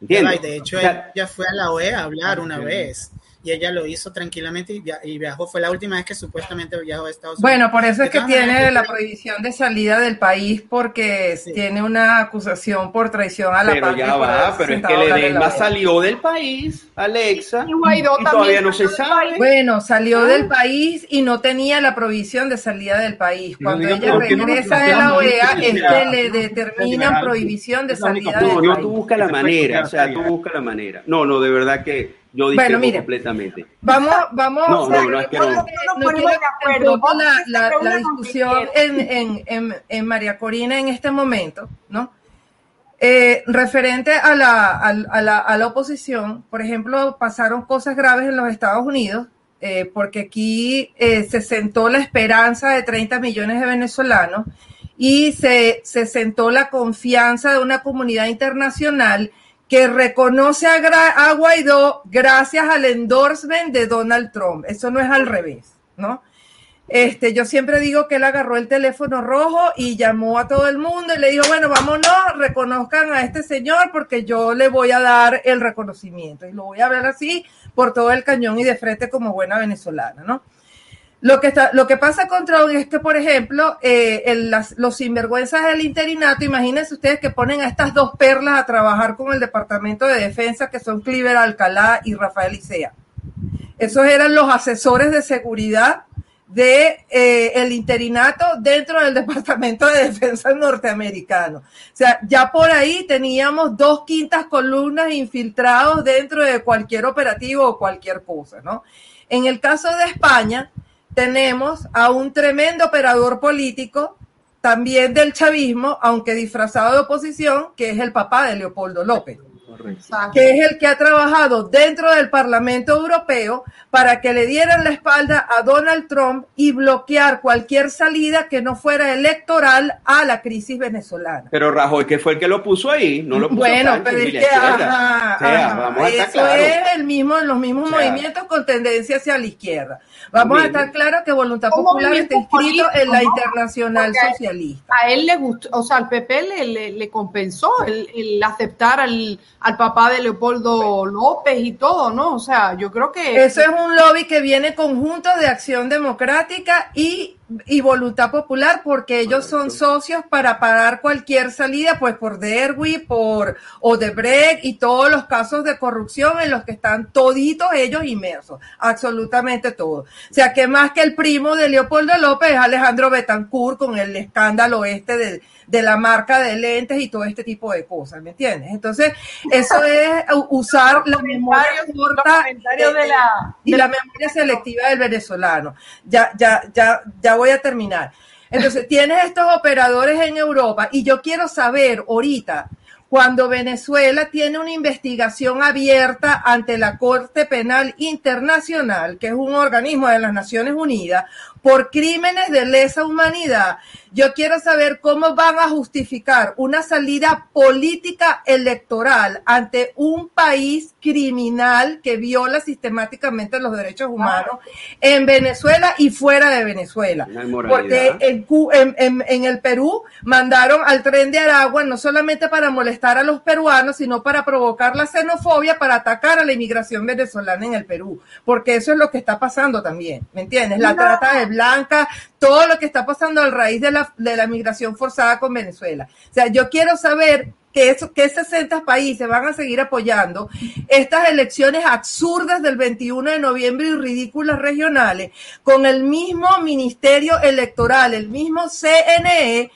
¿Entiendes? De hecho, O sea, ella fue a la OEA a hablar una Sí. vez y ella lo hizo tranquilamente y, via- y viajó. Fue la última vez que supuestamente viajó a Estados Unidos. Bueno, por eso es que maneras, tiene la prohibición de salida del país porque tiene una acusación por traición a la pero patria ya va, pero es que Ledesma salió del país, Alexa, Y Guaidó y también todavía no se sabe. Bueno, salió Ah. del país y no tenía la provisión de salida del país. Cuando ella ¿por qué no nos regresa de la OEA esto? es que le determinan prohibición de salida del No, opción. no, país. tú busca la manera, o sea, tú busca la manera. No, no, de verdad que yo discrepo Bueno, mire. completamente. Vamos, vamos, No, o sea, no, no, es que no, no. no de acuerdo. tampoco la, discusión en, en, en, en María Corina en este momento, ¿no? Eh, referente a la, a, a la, a la oposición, por ejemplo, pasaron cosas graves en los Estados Unidos, eh, porque aquí eh, se sentó la esperanza de 30 millones de venezolanos y se, se sentó la confianza de una comunidad internacional que reconoce a, Guaidó gracias al endorsement de Donald Trump. Eso no es al revés, ¿no? Este, yo siempre digo que él agarró el teléfono rojo y llamó a todo el mundo y le dijo, bueno, vámonos, reconozcan a este señor porque yo le voy a dar el reconocimiento y lo voy a hablar así por todo el cañón y de frente como buena venezolana, ¿no? Lo que, está, lo que pasa con Trump es que, por ejemplo, eh, los sinvergüenzas del interinato, imagínense ustedes que ponen a estas dos perlas a trabajar con el Departamento de Defensa, que son Cliver Alcalá y Rafael Isea. Esos eran los asesores de seguridad de eh, interinato dentro del *laughs* Departamento de Defensa norteamericano. O sea, ya por ahí teníamos dos quintas columnas infiltrados dentro de cualquier operativo o cualquier cosa, ¿no? En el caso de España, tenemos a un tremendo operador político, también del chavismo, aunque disfrazado de oposición, que es el papá de Leopoldo López que es el que ha trabajado dentro del Parlamento Europeo para que le dieran la espalda a Donald Trump y bloquear cualquier salida que no fuera electoral a la crisis venezolana. Pero Rajoy, que fue el que lo puso ahí, no lo puso Bueno, pero es que eso es el mismo, los mismos movimientos con tendencia hacia la izquierda. Vamos a estar claros que Voluntad Popular está inscrito en la Internacional Socialista. A él le gustó, o sea, al PP le, le, compensó el, el aceptar al al papá de Leopoldo López y todo, ¿no? O sea, yo creo que... Eso es un lobby que viene conjunto de Acción Democrática y y Voluntad Popular porque ellos son socios para pagar cualquier salida, pues por Derwi, por Odebrecht y todos los casos de corrupción en los que están toditos ellos inmersos, absolutamente todos. O sea, que más que el primo de Leopoldo López es Alejandro Betancourt con el escándalo este de, de la marca de lentes y todo este tipo de cosas, ¿me entiendes? Entonces, eso es usar la memoria corta de, la, de la memoria selectiva del venezolano. Ya, ya, ya, ya voy a terminar. Entonces, *laughs* tienes estos operadores en Europa y yo quiero saber ahorita, cuando Venezuela tiene una investigación abierta ante la Corte Penal Internacional, que es un organismo de las Naciones Unidas, por crímenes de lesa humanidad, yo quiero saber cómo van a justificar una salida política electoral ante un país criminal que viola sistemáticamente los derechos humanos en Venezuela y fuera de Venezuela. Porque en, en, el Perú mandaron al tren de Aragua no solamente para molestar a los peruanos, sino para provocar la xenofobia, para atacar a la inmigración venezolana en el Perú. Porque eso es lo que está pasando también, ¿me entiendes? La trata de blanca, todo lo que está pasando a raíz de la, de la migración forzada con Venezuela. O sea, yo quiero saber que, eso, que 60 países van a seguir apoyando estas elecciones absurdas del 21 de noviembre y ridículas regionales con el mismo ministerio electoral, el mismo CNE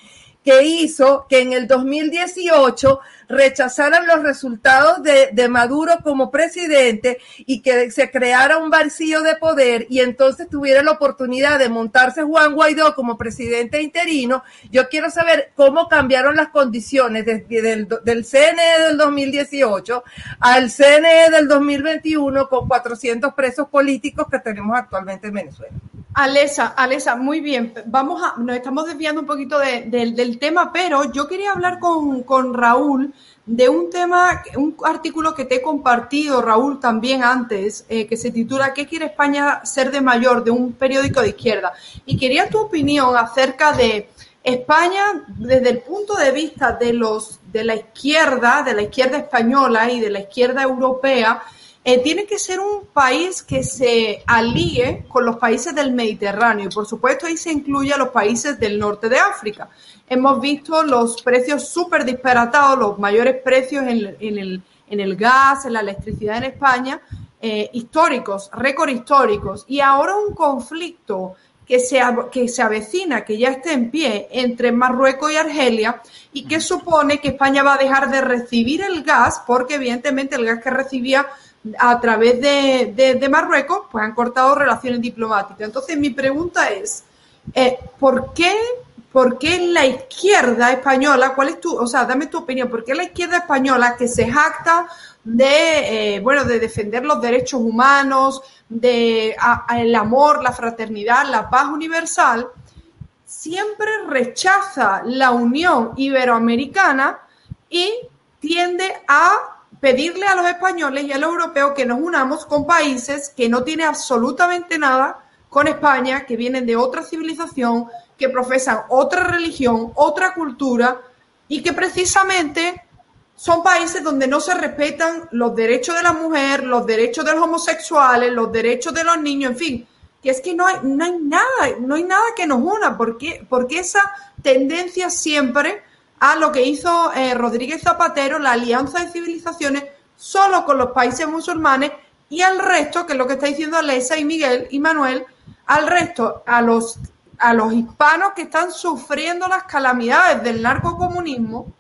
que hizo que en el 2018 rechazaran los resultados de, de, Maduro como presidente y que se creara un vacío de poder y entonces tuviera la oportunidad de montarse Juan Guaidó como presidente interino, yo quiero saber cómo cambiaron las condiciones desde del, del CNE del 2018 al CNE del 2021 con 400 presos políticos que tenemos actualmente en Venezuela. Alesa, Alesa, muy bien. Vamos a, nos estamos desviando un poquito del tema, pero yo quería hablar con, con Raúl de un tema, un artículo que te he compartido, Raúl, también antes, eh, que se titula ¿Qué quiere España ser de mayor? de un periódico de izquierda. Y quería tu opinión acerca de España desde el punto de vista de los de la izquierda, de la izquierda española y de la izquierda europea, eh, tiene que ser un país que se alíe con los países del Mediterráneo y por supuesto ahí se incluye a los países del norte de África. Hemos visto los precios súper disparatados, los mayores precios en, el, en, el, gas, en la electricidad en España, eh, históricos, récord históricos, y ahora un conflicto que se, que se avecina, que ya está en pie entre Marruecos y Argelia, y que supone que España va a dejar de recibir el gas, porque evidentemente el gas que recibía a través de, Marruecos, pues han cortado relaciones diplomáticas. Entonces, mi pregunta es, eh, ¿por qué ¿por qué la izquierda española, cuál es tu, o sea, dame tu opinión, por qué la izquierda española que se jacta de, eh, bueno, de defender los derechos humanos, de el amor, la fraternidad, la paz universal, siempre rechaza la Unión Iberoamericana y tiende a pedirle a los españoles y a los europeos que nos unamos con países que no tienen absolutamente nada con España, que vienen de otra civilización, que profesan otra religión, otra cultura y que precisamente son países donde no se respetan los derechos de la mujer, los derechos de los homosexuales, los derechos de los niños, en fin, que es que no hay, no hay nada, no hay nada que nos una, porque, porque esa tendencia siempre a lo que hizo eh, Rodríguez Zapatero, la alianza de civilizaciones, solo con los países musulmanes y al resto, que es lo que está diciendo Alesa y Miguel y Manuel, al resto, a los, a los hispanos que están sufriendo las calamidades del narcocomunismo,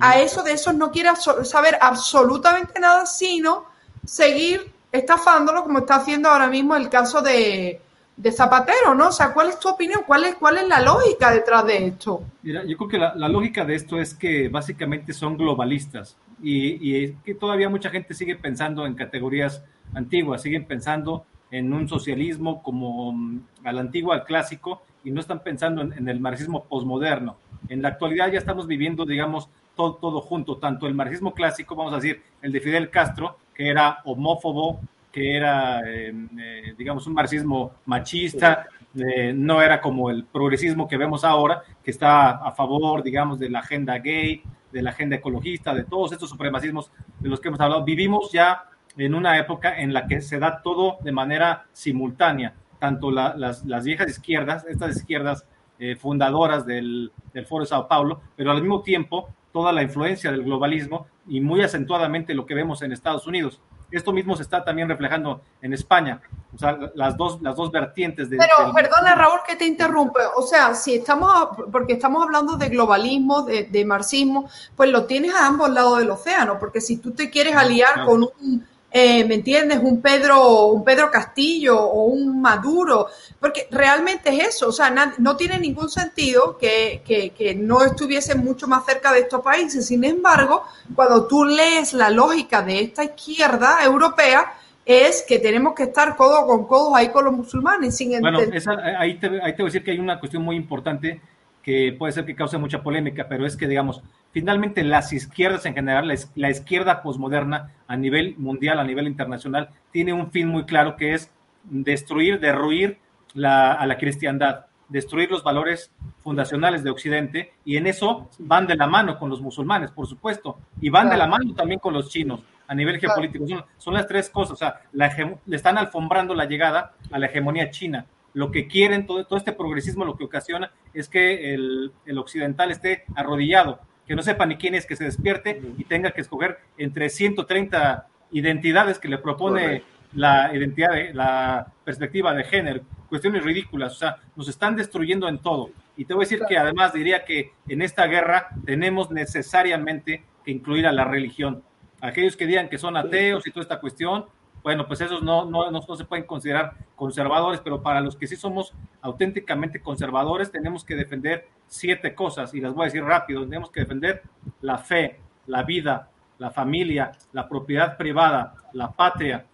a eso de esos no quiere saber absolutamente nada, sino seguir estafándolo, como está haciendo ahora mismo el caso de, de Zapatero, ¿no? O sea, ¿cuál es tu opinión? ¿Cuál es, cuál es la lógica detrás de esto? Mira, yo creo que la, lógica de esto es que básicamente son globalistas y, y que todavía mucha gente sigue pensando en categorías antiguas, siguen pensando en un socialismo como mm, al antiguo, al clásico, y no están pensando en, en el marxismo posmoderno. En la actualidad ya estamos viviendo, digamos, todo, todo junto, tanto el marxismo clásico, vamos a decir, el de Fidel Castro, que era homófobo, que era, eh, eh, digamos, un marxismo machista, eh, no era como el progresismo que vemos ahora, que está a favor, digamos, de la agenda gay, de la agenda ecologista, de todos estos supremacismos de los que hemos hablado. Vivimos ya en una época en la que se da todo de manera simultánea, tanto la, las, las, viejas izquierdas, estas izquierdas eh, fundadoras del, del Foro de Sao Paulo, pero al mismo tiempo toda la influencia del globalismo y muy acentuadamente lo que vemos en Estados Unidos. Esto mismo se está también reflejando en España. O sea, las dos, las dos vertientes de... Pero, del... perdona, Raúl, que te interrumpe. O sea, si estamos, porque estamos hablando de globalismo, de, de marxismo, pues lo tienes a ambos lados del océano, porque si tú te quieres aliar claro. con un eh, ¿me entiendes? Un Pedro, un Pedro Castillo o un Maduro, porque realmente es eso, o sea, na, no tiene ningún sentido que, que, que, no estuviesen mucho más cerca de estos países. Sin embargo, cuando tú lees la lógica de esta izquierda europea, es que tenemos que estar codo con codo ahí con los musulmanes. Sin bueno, esa, ahí, te, ahí te voy a decir que hay una cuestión muy importante que puede ser que cause mucha polémica, pero es que, digamos, finalmente las izquierdas en general, la, izquierda posmoderna a nivel mundial, a nivel internacional, tiene un fin muy claro que es destruir, derruir la, a la cristiandad, destruir los valores fundacionales de Occidente, y en eso van de la mano con los musulmanes, por supuesto, y van de la mano también con los chinos a nivel geopolítico. Son, son las tres cosas, o sea, la, le están alfombrando la llegada a la hegemonía china. Lo que quieren, todo, todo, este progresismo lo que ocasiona es que el, el, occidental esté arrodillado, que no sepa ni quién es, que se despierte y tenga que escoger entre 130 identidades que le propone Correcto. la identidad, de, la perspectiva de género, cuestiones ridículas, o sea, nos están destruyendo en todo. Y te voy a decir que además diría que en esta guerra tenemos necesariamente que incluir a la religión. Aquellos que digan que son ateos y toda esta cuestión, bueno, pues esos no, no, no, no, se pueden considerar conservadores, pero para los que sí somos auténticamente conservadores, tenemos que defender siete cosas, y las voy a decir rápido, tenemos que defender la fe, la vida, la familia, la propiedad privada, la patria,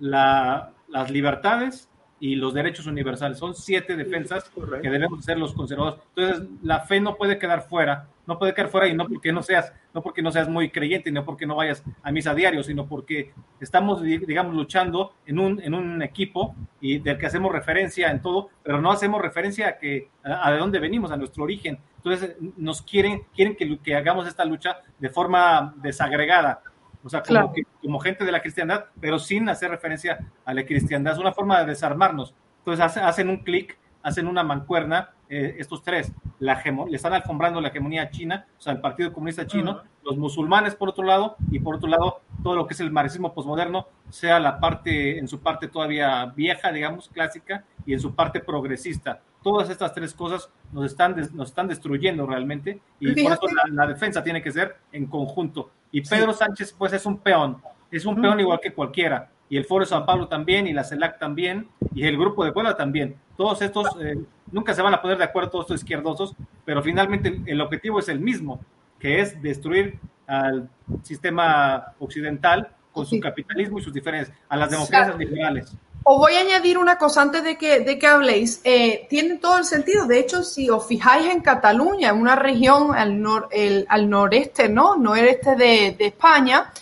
la, las libertades y los derechos universales. Son siete defensas que debemos ser los conservadores. Entonces, la fe no puede quedar fuera, no puede quedar fuera y no porque no seas, no porque no seas muy creyente, no porque no vayas a misa diario, sino porque estamos, digamos, luchando en un, en un equipo y del que hacemos referencia en todo, pero no hacemos referencia a que a, a de dónde venimos, a nuestro origen. Entonces, nos quieren, quieren que, que hagamos esta lucha de forma desagregada, o sea, como, claro. que, como, gente de la cristiandad, pero sin hacer referencia a la cristiandad. Es una forma de desarmarnos. Entonces hace, hacen un clic, hacen una mancuerna, eh, estos tres, la le están alfombrando la hegemonía china, o sea, el Partido Comunista Chino, uh -huh. los musulmanes por otro lado, y por otro lado, todo lo que es el marxismo posmoderno, sea la parte, en su parte todavía vieja, digamos, clásica, y en su parte progresista. Todas estas tres cosas nos están, nos están destruyendo realmente, y Fíjate. por eso la, la defensa tiene que ser en conjunto. Y Pedro sí. Sánchez, pues, es un peón, es un peón igual que cualquiera. Y el Foro de San Pablo también, y la CELAC también, y el Grupo de Puebla también. Todos estos eh, nunca se van a poner de acuerdo, todos estos izquierdosos, pero finalmente el objetivo es el mismo, que es destruir al sistema occidental con sí. su capitalismo y sus diferencias, a las democracias liberales. Os voy a añadir una cosa antes de que, de que habléis. Eh, tiene todo el sentido. De hecho, si os fijáis en Cataluña, en una región al, nor, el, al noreste, ¿no? Noreste de, de España,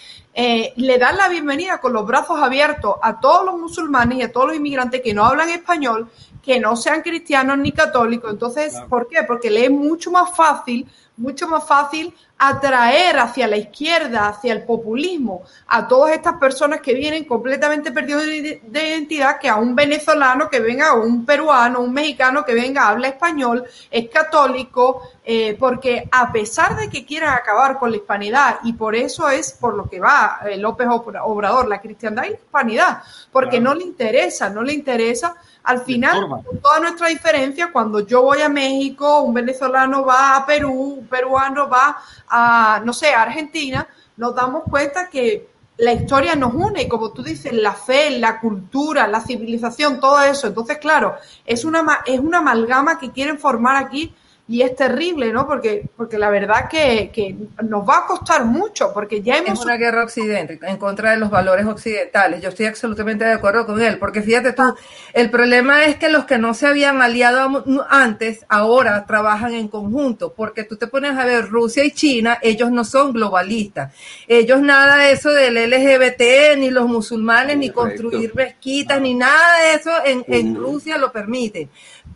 eh, le dan la bienvenida con los brazos abiertos a todos los musulmanes y a todos los inmigrantes que no hablan español, que no sean cristianos ni católicos. Entonces, claro. ¿por qué? Porque le es mucho más fácil, mucho más fácil atraer hacia la izquierda, hacia el populismo, a todas estas personas que vienen completamente perdidos de, de identidad, que a un venezolano que venga, o un peruano, un mexicano que venga, habla español, es católico, eh, porque a pesar de que quieran acabar con la hispanidad, y por eso es por lo que va eh, López Obrador, la cristiandad y la hispanidad, porque claro. no le interesa, no le interesa al final, con toda nuestra diferencia, cuando yo voy a México, un venezolano va a Perú, un peruano va a, no sé, a Argentina, nos damos cuenta que la historia nos une y como tú dices, la fe, la cultura, la civilización, todo eso. Entonces, claro, es una, es una amalgama que quieren formar aquí y es terrible, ¿no? Porque, porque la verdad que, que, nos va a costar mucho, porque ya hemos... Es una guerra occidente, en contra de los valores occidentales. Yo estoy absolutamente de acuerdo con él, porque fíjate tú, el problema es que los que no se habían aliado antes, ahora trabajan en conjunto, porque tú te pones a ver Rusia y China, ellos no son globalistas. Ellos nada de eso del LGBT, ni los musulmanes, ni construir mezquitas, ni nada de eso en, en Rusia lo permiten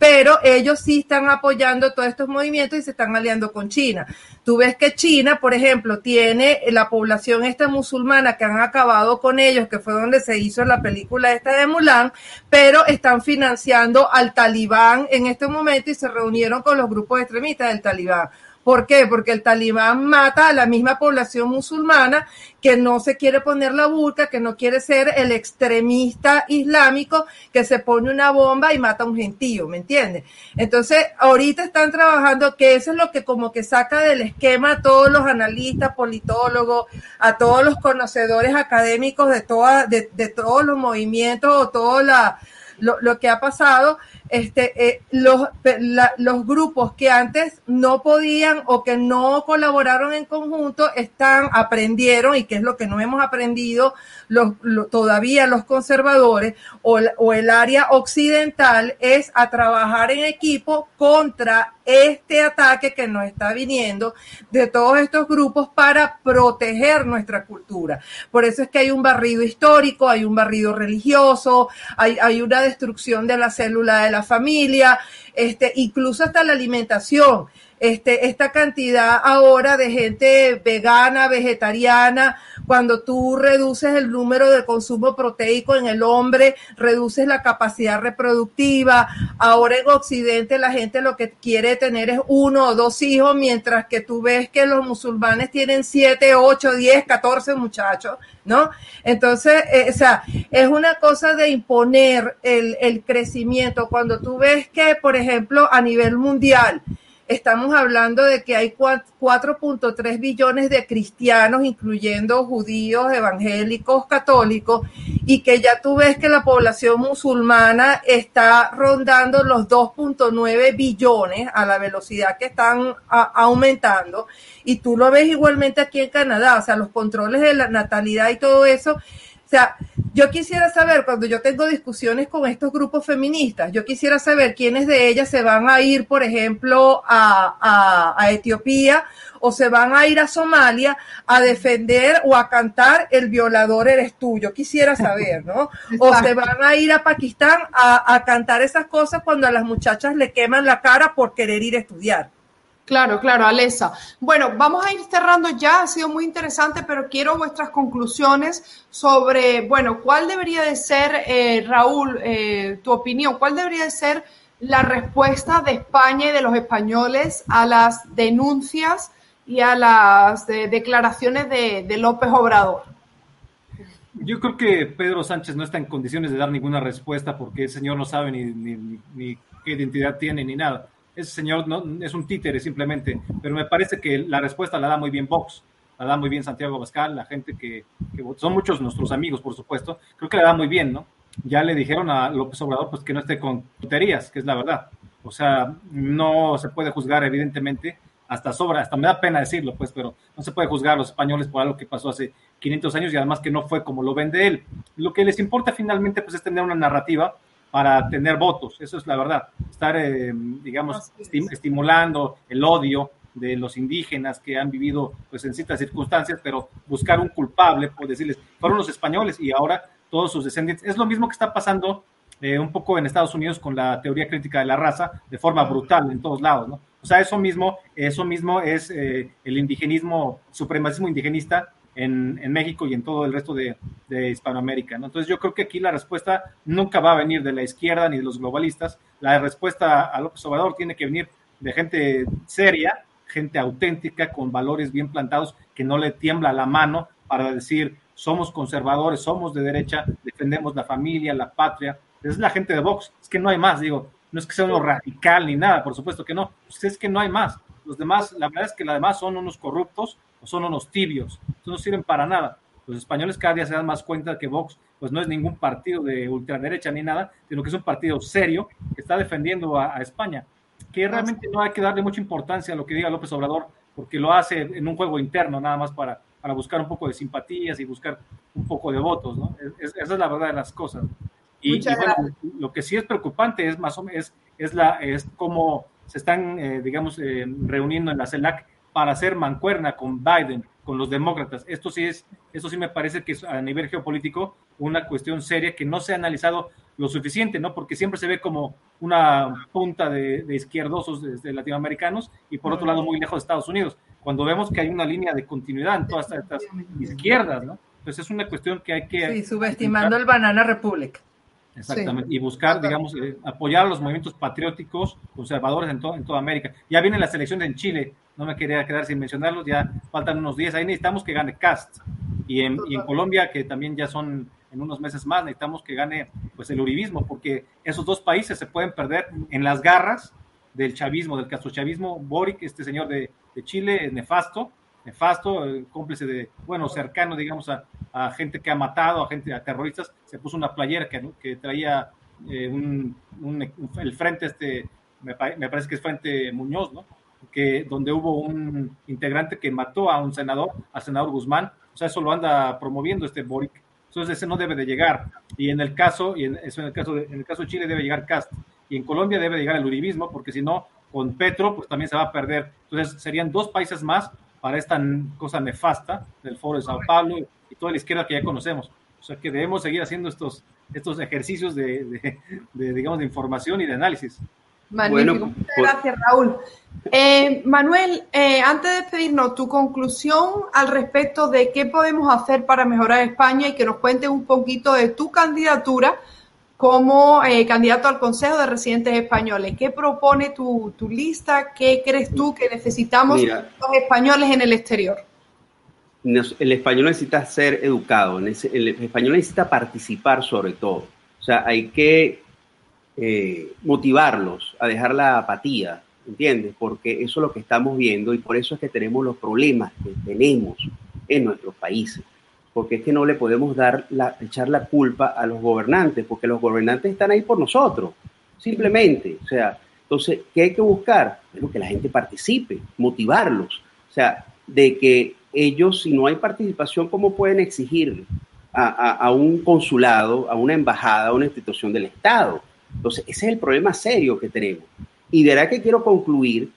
pero ellos sí están apoyando todos estos movimientos y se están aliando con China. Tú ves que China, por ejemplo, tiene la población esta musulmana que han acabado con ellos, que fue donde se hizo la película esta de Mulan, pero están financiando al talibán en este momento y se reunieron con los grupos extremistas del talibán. ¿Por qué? Porque el talibán mata a la misma población musulmana que no se quiere poner la burka, que no quiere ser el extremista islámico que se pone una bomba y mata a un gentío, ¿me entiendes? Entonces, ahorita están trabajando, que eso es lo que como que saca del esquema a todos los analistas, politólogos, a todos los conocedores académicos de, toda, de, de todos los movimientos o todo la, lo, lo que ha pasado, este, eh, los, la, los grupos que antes no podían o que no colaboraron en conjunto están, aprendieron, y que es lo que no hemos aprendido los, todavía los conservadores o, o el área occidental, es a trabajar en equipo contra este ataque que nos está viniendo de todos estos grupos para proteger nuestra cultura. Por eso es que hay un barrido histórico, hay un barrido religioso, hay, hay una destrucción de la célula de la familia, este, incluso hasta la alimentación este, esta cantidad ahora de gente vegana, vegetariana, cuando tú reduces el número de consumo proteico en el hombre, reduces la capacidad reproductiva. Ahora en Occidente la gente lo que quiere tener es uno o dos hijos, mientras que tú ves que los musulmanes tienen siete, ocho, diez, catorce muchachos, ¿no? Entonces, eh, o sea, es una cosa de imponer el, el crecimiento. Cuando tú ves que, por ejemplo, a nivel mundial, estamos hablando de que hay 4.3 billones de cristianos, incluyendo judíos, evangélicos, católicos, y que ya tú ves que la población musulmana está rondando los 2.9 billones a la velocidad que están aumentando, y tú lo ves igualmente aquí en Canadá, o sea, los controles de la natalidad y todo eso sea, yo quisiera saber, cuando yo tengo discusiones con estos grupos feministas, yo quisiera saber quiénes de ellas se van a ir, por ejemplo, a, a, Etiopía o se van a ir a Somalia a defender o a cantar el violador eres tú. Yo quisiera saber, ¿no? O se van a ir a Pakistán a, a cantar esas cosas cuando a las muchachas le queman la cara por querer ir a estudiar. Claro, claro, Alesa. Bueno, vamos a ir cerrando ya, ha sido muy interesante, pero quiero vuestras conclusiones sobre, bueno, cuál debería de ser, eh, Raúl, eh, tu opinión, cuál debería de ser la respuesta de España y de los españoles a las denuncias y a las declaraciones de, López Obrador. Yo creo que Pedro Sánchez no está en condiciones de dar ninguna respuesta porque el señor no sabe ni, ni qué identidad tiene ni nada ese señor no, es un títere simplemente, pero me parece que la respuesta la da muy bien Vox, la da muy bien Santiago Abascal, la gente que, son muchos nuestros amigos, por supuesto, creo que la da muy bien, ¿no? Ya le dijeron a López Obrador pues que no esté con tuterías, que es la verdad. O sea, no se puede juzgar evidentemente, hasta sobra, hasta me da pena decirlo, pues, pero no se puede juzgar a los españoles por algo que pasó hace 500 años y además que no fue como lo vende él. Lo que les importa finalmente pues es tener una narrativa para tener votos, eso es la verdad. Estar, eh, digamos, estimulando el odio de los indígenas que han vivido pues en ciertas circunstancias, pero buscar un culpable, por decirles, fueron los españoles y ahora todos sus descendientes. Es lo mismo que está pasando eh, un poco en Estados Unidos con la teoría crítica de la raza de forma brutal en todos lados, ¿no? O sea, eso mismo, eso mismo es eh, el indigenismo, supremacismo indigenista en, en, México y en todo el resto de, de Hispanoamérica. ¿no? Entonces yo creo que aquí la respuesta nunca va a venir de la izquierda ni de los globalistas. La respuesta a López Obrador tiene que venir de gente seria, gente auténtica, con valores bien plantados, que no le tiembla la mano para decir somos conservadores, somos de derecha, defendemos la familia, la patria. Es la gente de Vox, es que no hay más, digo, no es que sea uno radical ni nada, por supuesto que no, pues es que no hay más. Los demás, la verdad es que los demás son unos corruptos o son unos tibios, no sirven para nada. los españoles cada día se dan más cuenta que Vox pues no es ningún partido de ultraderecha ni nada, sino que es un partido serio que está defendiendo a, a España, que realmente no hay que darle mucha importancia a lo que diga López Obrador, porque lo hace en un juego interno nada más para, para buscar un poco de simpatías y buscar un poco de votos, ¿no? Es- esa es la verdad de las cosas. Y, y bueno, lo que sí es preocupante es más o menos es, es la es cómo se están eh, digamos eh, reuniendo en la CELAC para hacer mancuerna con Biden, con los demócratas. Esto sí es esto sí me parece que es a nivel geopolítico una cuestión seria que no se ha analizado lo suficiente, ¿no? Porque siempre se ve como una punta de, de izquierdosos desde latinoamericanos y por otro lado muy lejos de Estados Unidos, cuando vemos que hay una línea de continuidad en todas estas izquierdas, ¿no? Entonces es una cuestión que hay que... Sí, subestimando el Banana Republic. Exactamente, y buscar, digamos, eh, apoyar a los movimientos patrióticos conservadores en, to- en toda América. Ya vienen las elecciones en Chile, no me quería quedar sin mencionarlos, ya faltan unos días, ahí necesitamos que gane Cast. Y en, y en Colombia, que también ya son en unos meses más, necesitamos que gane pues el uribismo, porque esos dos países se pueden perder en las garras del chavismo, del castrochavismo. Boric, este señor de, de Chile, es nefasto, nefasto, cómplice de, bueno, cercano, digamos, a, a gente que ha matado, a gente, a terroristas, se puso una playera que, que traía eh, un, un- el frente, este, me, me parece que es Frente Muñoz, ¿no? Que, donde hubo un integrante que mató a un senador, al senador Guzmán, o sea, eso lo anda promoviendo este Boric. Entonces ese no debe de llegar. Y en el caso, y en, eso en el caso de, en el caso de Chile debe llegar Cast. Y en Colombia debe llegar el uribismo, porque si no, con Petro, pues también se va a perder. Entonces serían dos países más para esta cosa nefasta del Foro de Sao Paulo y toda la izquierda que ya conocemos. O sea que debemos seguir haciendo estos, estos ejercicios de, de- de, digamos, de información y de análisis. Magnífico. Bueno, Muchas pues- gracias, Raúl. Eh, Manuel, eh, antes de despedirnos, tu conclusión al respecto de qué podemos hacer para mejorar España y que nos cuentes un poquito de tu candidatura como eh, candidato al Consejo de Residentes Españoles. ¿Qué propone tu, tu lista? ¿Qué crees tú que necesitamos Mira. los españoles en el exterior? El español necesita ser educado, el español necesita participar sobre todo. O sea, hay que eh, motivarlos a dejar la apatía, ¿entiendes? Porque eso es lo que estamos viendo y por eso es que tenemos los problemas que tenemos en nuestros países. Porque es que no le podemos dar la, echar la culpa a los gobernantes, porque los gobernantes están ahí por nosotros, simplemente. O sea, entonces, ¿qué hay que buscar? Bueno, que la gente participe, motivarlos. O sea, de que ellos, si no hay participación, ¿cómo pueden exigir a, a- a un consulado, a una embajada, a una institución del Estado? Entonces, ese es el problema serio que tenemos. Y verdad que quiero concluir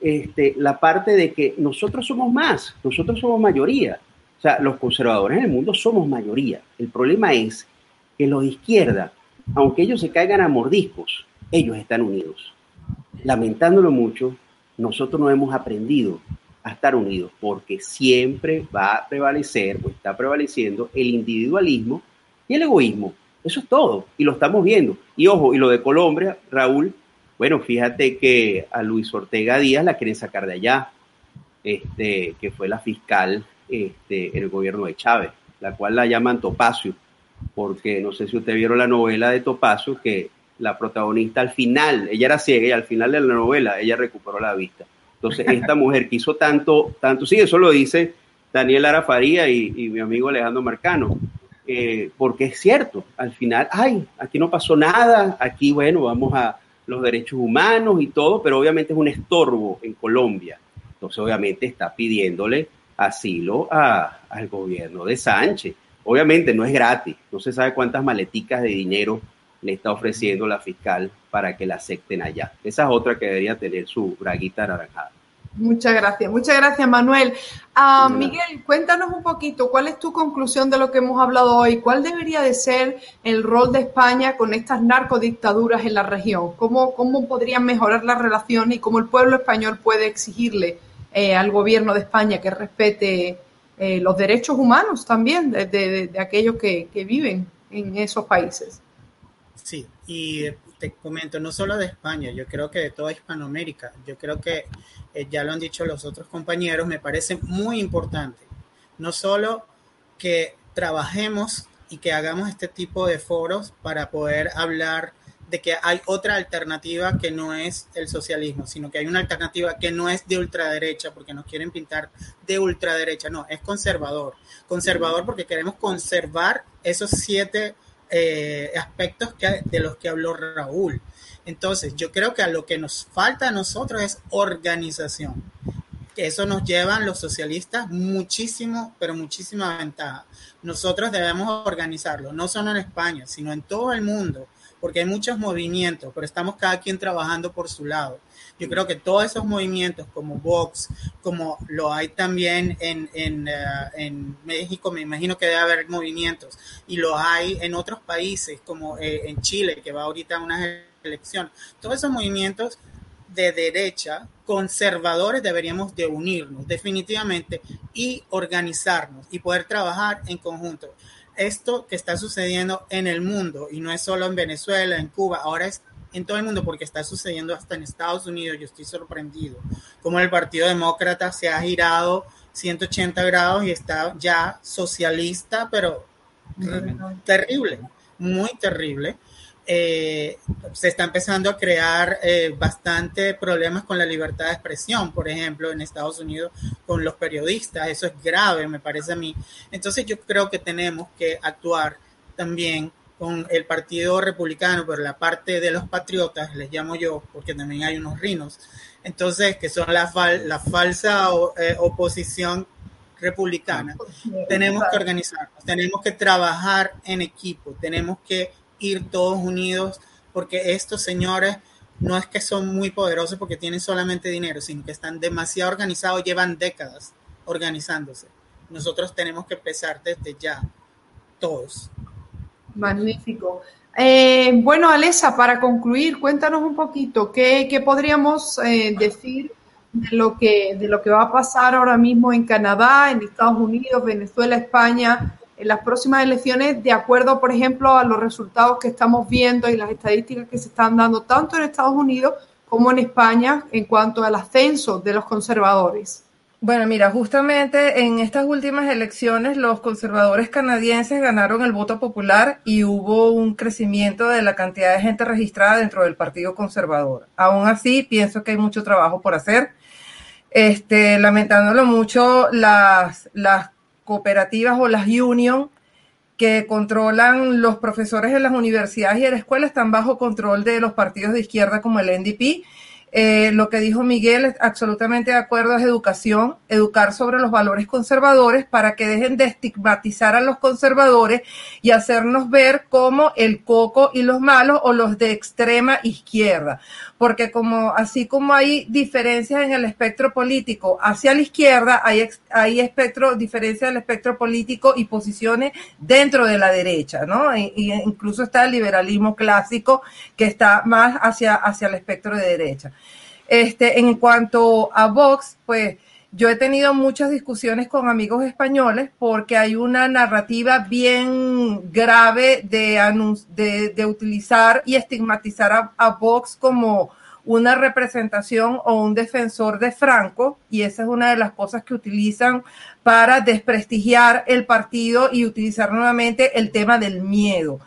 este, la parte de que nosotros somos más, nosotros somos mayoría. Sea, los conservadores en el mundo somos mayoría. El problema es que los de izquierda, aunque ellos se caigan a mordiscos, ellos están unidos. Lamentándolo mucho, nosotros no hemos aprendido a estar unidos porque siempre va a prevalecer o está prevaleciendo el individualismo y el egoísmo. Eso es todo y lo estamos viendo. Y ojo, y lo de Colombia, Raúl, bueno, fíjate que a Luis Ortega Díaz la quieren sacar de allá, este, que fue la fiscal este, el gobierno de Chávez, la cual la llaman Topacio, porque no sé si ustedes vieron la novela de Topacio, que la protagonista al final, ella era ciega y al final de la novela ella recuperó la vista. Entonces, esta *laughs* mujer que hizo tanto, tanto, sí, eso lo dice Daniel Arafaría y, y mi amigo Alejandro Marcano, eh, porque es cierto, al final, ay, aquí no pasó nada, aquí, bueno, vamos a los derechos humanos y todo, pero obviamente es un estorbo en Colombia. Entonces, obviamente está pidiéndole asilo a- al gobierno de Sánchez. Obviamente no es gratis, no se sabe cuántas maleticas de dinero le está ofreciendo la fiscal para que la acepten allá. Esa es otra que debería tener su braguita anaranjada. Muchas gracias, muchas gracias Manuel. Ah, Miguel, cuéntanos un poquito, ¿cuál es tu conclusión de lo que hemos hablado hoy? ¿Cuál debería de ser el rol de España con estas narcodictaduras en la región? ¿Cómo, cómo podrían mejorar las relaciones y cómo el pueblo español puede exigirle eh, al gobierno de España que respete eh, los derechos humanos también de, aquellos que, que viven en esos países? Sí, y te comento, no solo de España, yo creo que de toda Hispanoamérica, yo creo que eh, ya lo han dicho los otros compañeros, me parece muy importante, no solo que trabajemos y que hagamos este tipo de foros para poder hablar de que hay otra alternativa que no es el socialismo, sino que hay una alternativa que no es de ultraderecha, porque nos quieren pintar de ultraderecha, no, es conservador. Conservador porque queremos conservar esos siete eh, aspectos que, de los que habló Raúl. Entonces, yo creo que a lo que nos falta a nosotros es organización. Eso nos llevan los socialistas muchísimo, pero muchísima ventaja. Nosotros debemos organizarlo, no solo en España, sino en todo el mundo, porque hay muchos movimientos, pero estamos cada quien trabajando por su lado. Yo creo que todos esos movimientos como Vox, como lo hay también en, en, eh, en México, me imagino que debe haber movimientos, y lo hay en otros países como eh, en Chile, que va ahorita a unas elecciones. Todos esos movimientos de derecha, conservadores, deberíamos de unirnos definitivamente y organizarnos y poder trabajar en conjunto. Esto que está sucediendo en el mundo, y no es solo en Venezuela, en Cuba, ahora es en todo el mundo porque está sucediendo hasta en Estados Unidos. Yo estoy sorprendido como el Partido Demócrata se ha girado 180 grados y está ya socialista, pero terrible, muy terrible. Eh, se está empezando a crear eh, bastante problemas con la libertad de expresión, por ejemplo, en Estados Unidos con los periodistas. Eso es grave, me parece a mí. Entonces yo creo que tenemos que actuar también con el Partido Republicano, pero la parte de los patriotas, les llamo yo, porque también hay unos rinos, entonces, que son la, la falsa eh, oposición republicana. Tenemos que organizarnos, tenemos que trabajar en equipo, tenemos que ir todos unidos, porque estos señores no es que son muy poderosos porque tienen solamente dinero, sino que están demasiado organizados, llevan décadas organizándose. Nosotros tenemos que empezar desde ya, todos. Magnífico. Eh, bueno, Alesa, para concluir, cuéntanos un poquito qué, qué podríamos eh, decir de lo, que, de lo que va a pasar ahora mismo en Canadá, en Estados Unidos, Venezuela, España, en las próximas elecciones, de acuerdo, por ejemplo, a los resultados que estamos viendo y las estadísticas que se están dando tanto en Estados Unidos como en España en cuanto al ascenso de los conservadores. Bueno, mira, justamente en estas últimas elecciones los conservadores canadienses ganaron el voto popular y hubo un crecimiento de la cantidad de gente registrada dentro del Partido Conservador. Aún así, pienso que hay mucho trabajo por hacer. Este, lamentándolo mucho, las, las cooperativas o las union que controlan los profesores en las universidades y en la escuela están bajo control de los partidos de izquierda como el NDP eh, lo que dijo Miguel absolutamente de acuerdo, es educación, educar sobre los valores conservadores para que dejen de estigmatizar a los conservadores y hacernos ver como el coco y los malos o los de extrema izquierda. Porque como, así como hay diferencias en el espectro político hacia la izquierda, hay, hay espectro, diferencia del espectro político y posiciones dentro de la derecha, ¿no? Y, incluso está el liberalismo clásico que está más hacia, hacia el espectro de derecha. Este, en cuanto a Vox, pues yo he tenido muchas discusiones con amigos españoles porque hay una narrativa bien grave de, de, utilizar y estigmatizar a, a, Vox como una representación o un defensor de Franco y esa es una de las cosas que utilizan para desprestigiar el partido y utilizar nuevamente el tema del miedo.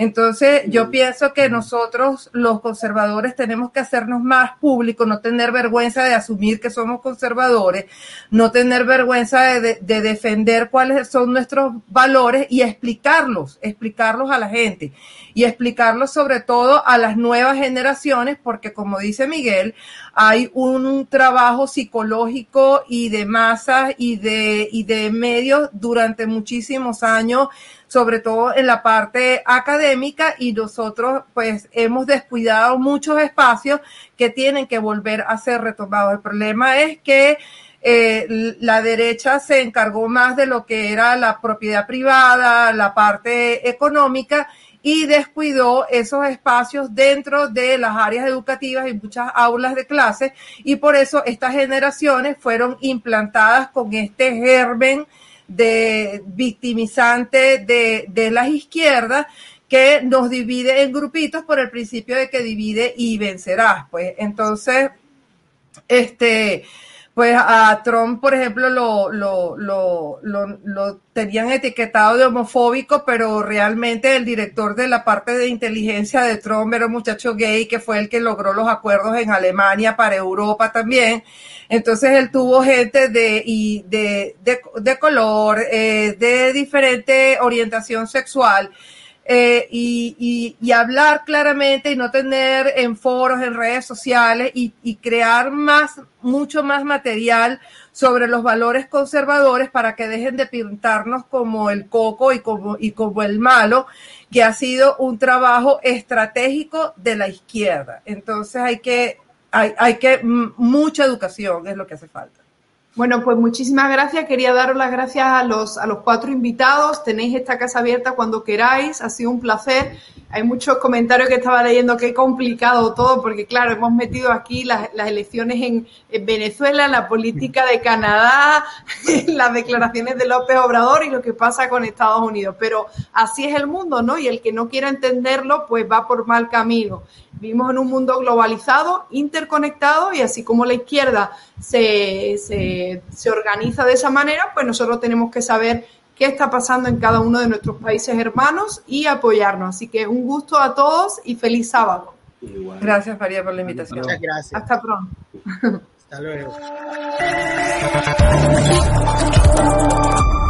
Entonces, yo pienso que nosotros, los conservadores, tenemos que hacernos más públicos, no tener vergüenza de asumir que somos conservadores, no tener vergüenza de, defender cuáles son nuestros valores y explicarlos, explicarlos a la gente y explicarlos sobre todo a las nuevas generaciones, porque como dice Miguel, hay un trabajo psicológico y de masas y de, y de medios durante muchísimos años sobre todo en la parte académica y nosotros pues hemos descuidado muchos espacios que tienen que volver a ser retomados. El problema es que eh, la derecha se encargó más de lo que era la propiedad privada, la parte económica y descuidó esos espacios dentro de las áreas educativas y muchas aulas de clase y por eso estas generaciones fueron implantadas con este germen de victimizante de, de las izquierdas que nos divide en grupitos por el principio de que divide y vencerás. Pues entonces, este, pues a Trump, por ejemplo, lo, lo, lo, lo, tenían etiquetado de homofóbico, pero realmente el director de la parte de inteligencia de Trump era un muchacho gay que fue el que logró los acuerdos en Alemania para Europa también. Entonces él tuvo gente de, y de, de, de color, eh, de diferente orientación sexual eh, y, y, hablar claramente y no tener en foros, en redes sociales y, y, crear más, mucho más material sobre los valores conservadores para que dejen de pintarnos como el coco y como, y como el malo, que ha sido un trabajo estratégico de la izquierda. Entonces hay que, hay, hay que, mucha educación es lo que hace falta. Bueno, pues muchísimas gracias. Quería daros las gracias a los, a los cuatro invitados. Tenéis esta casa abierta cuando queráis. Ha sido un placer. Hay muchos comentarios que estaba leyendo. Qué complicado todo, porque claro, hemos metido aquí las, las elecciones en, en, Venezuela, la política de Canadá, *laughs* las declaraciones de López Obrador y lo que pasa con Estados Unidos. Pero así es el mundo, ¿no? Y el que no quiera entenderlo, pues va por mal camino. Vivimos en un mundo globalizado, interconectado y así como la izquierda se, se, se, organiza de esa manera, pues nosotros tenemos que saber qué está pasando en cada uno de nuestros países hermanos y apoyarnos. Así que un gusto a todos y feliz sábado. Gracias María por la invitación. Muchas gracias. Hasta pronto. Hasta luego. *laughs*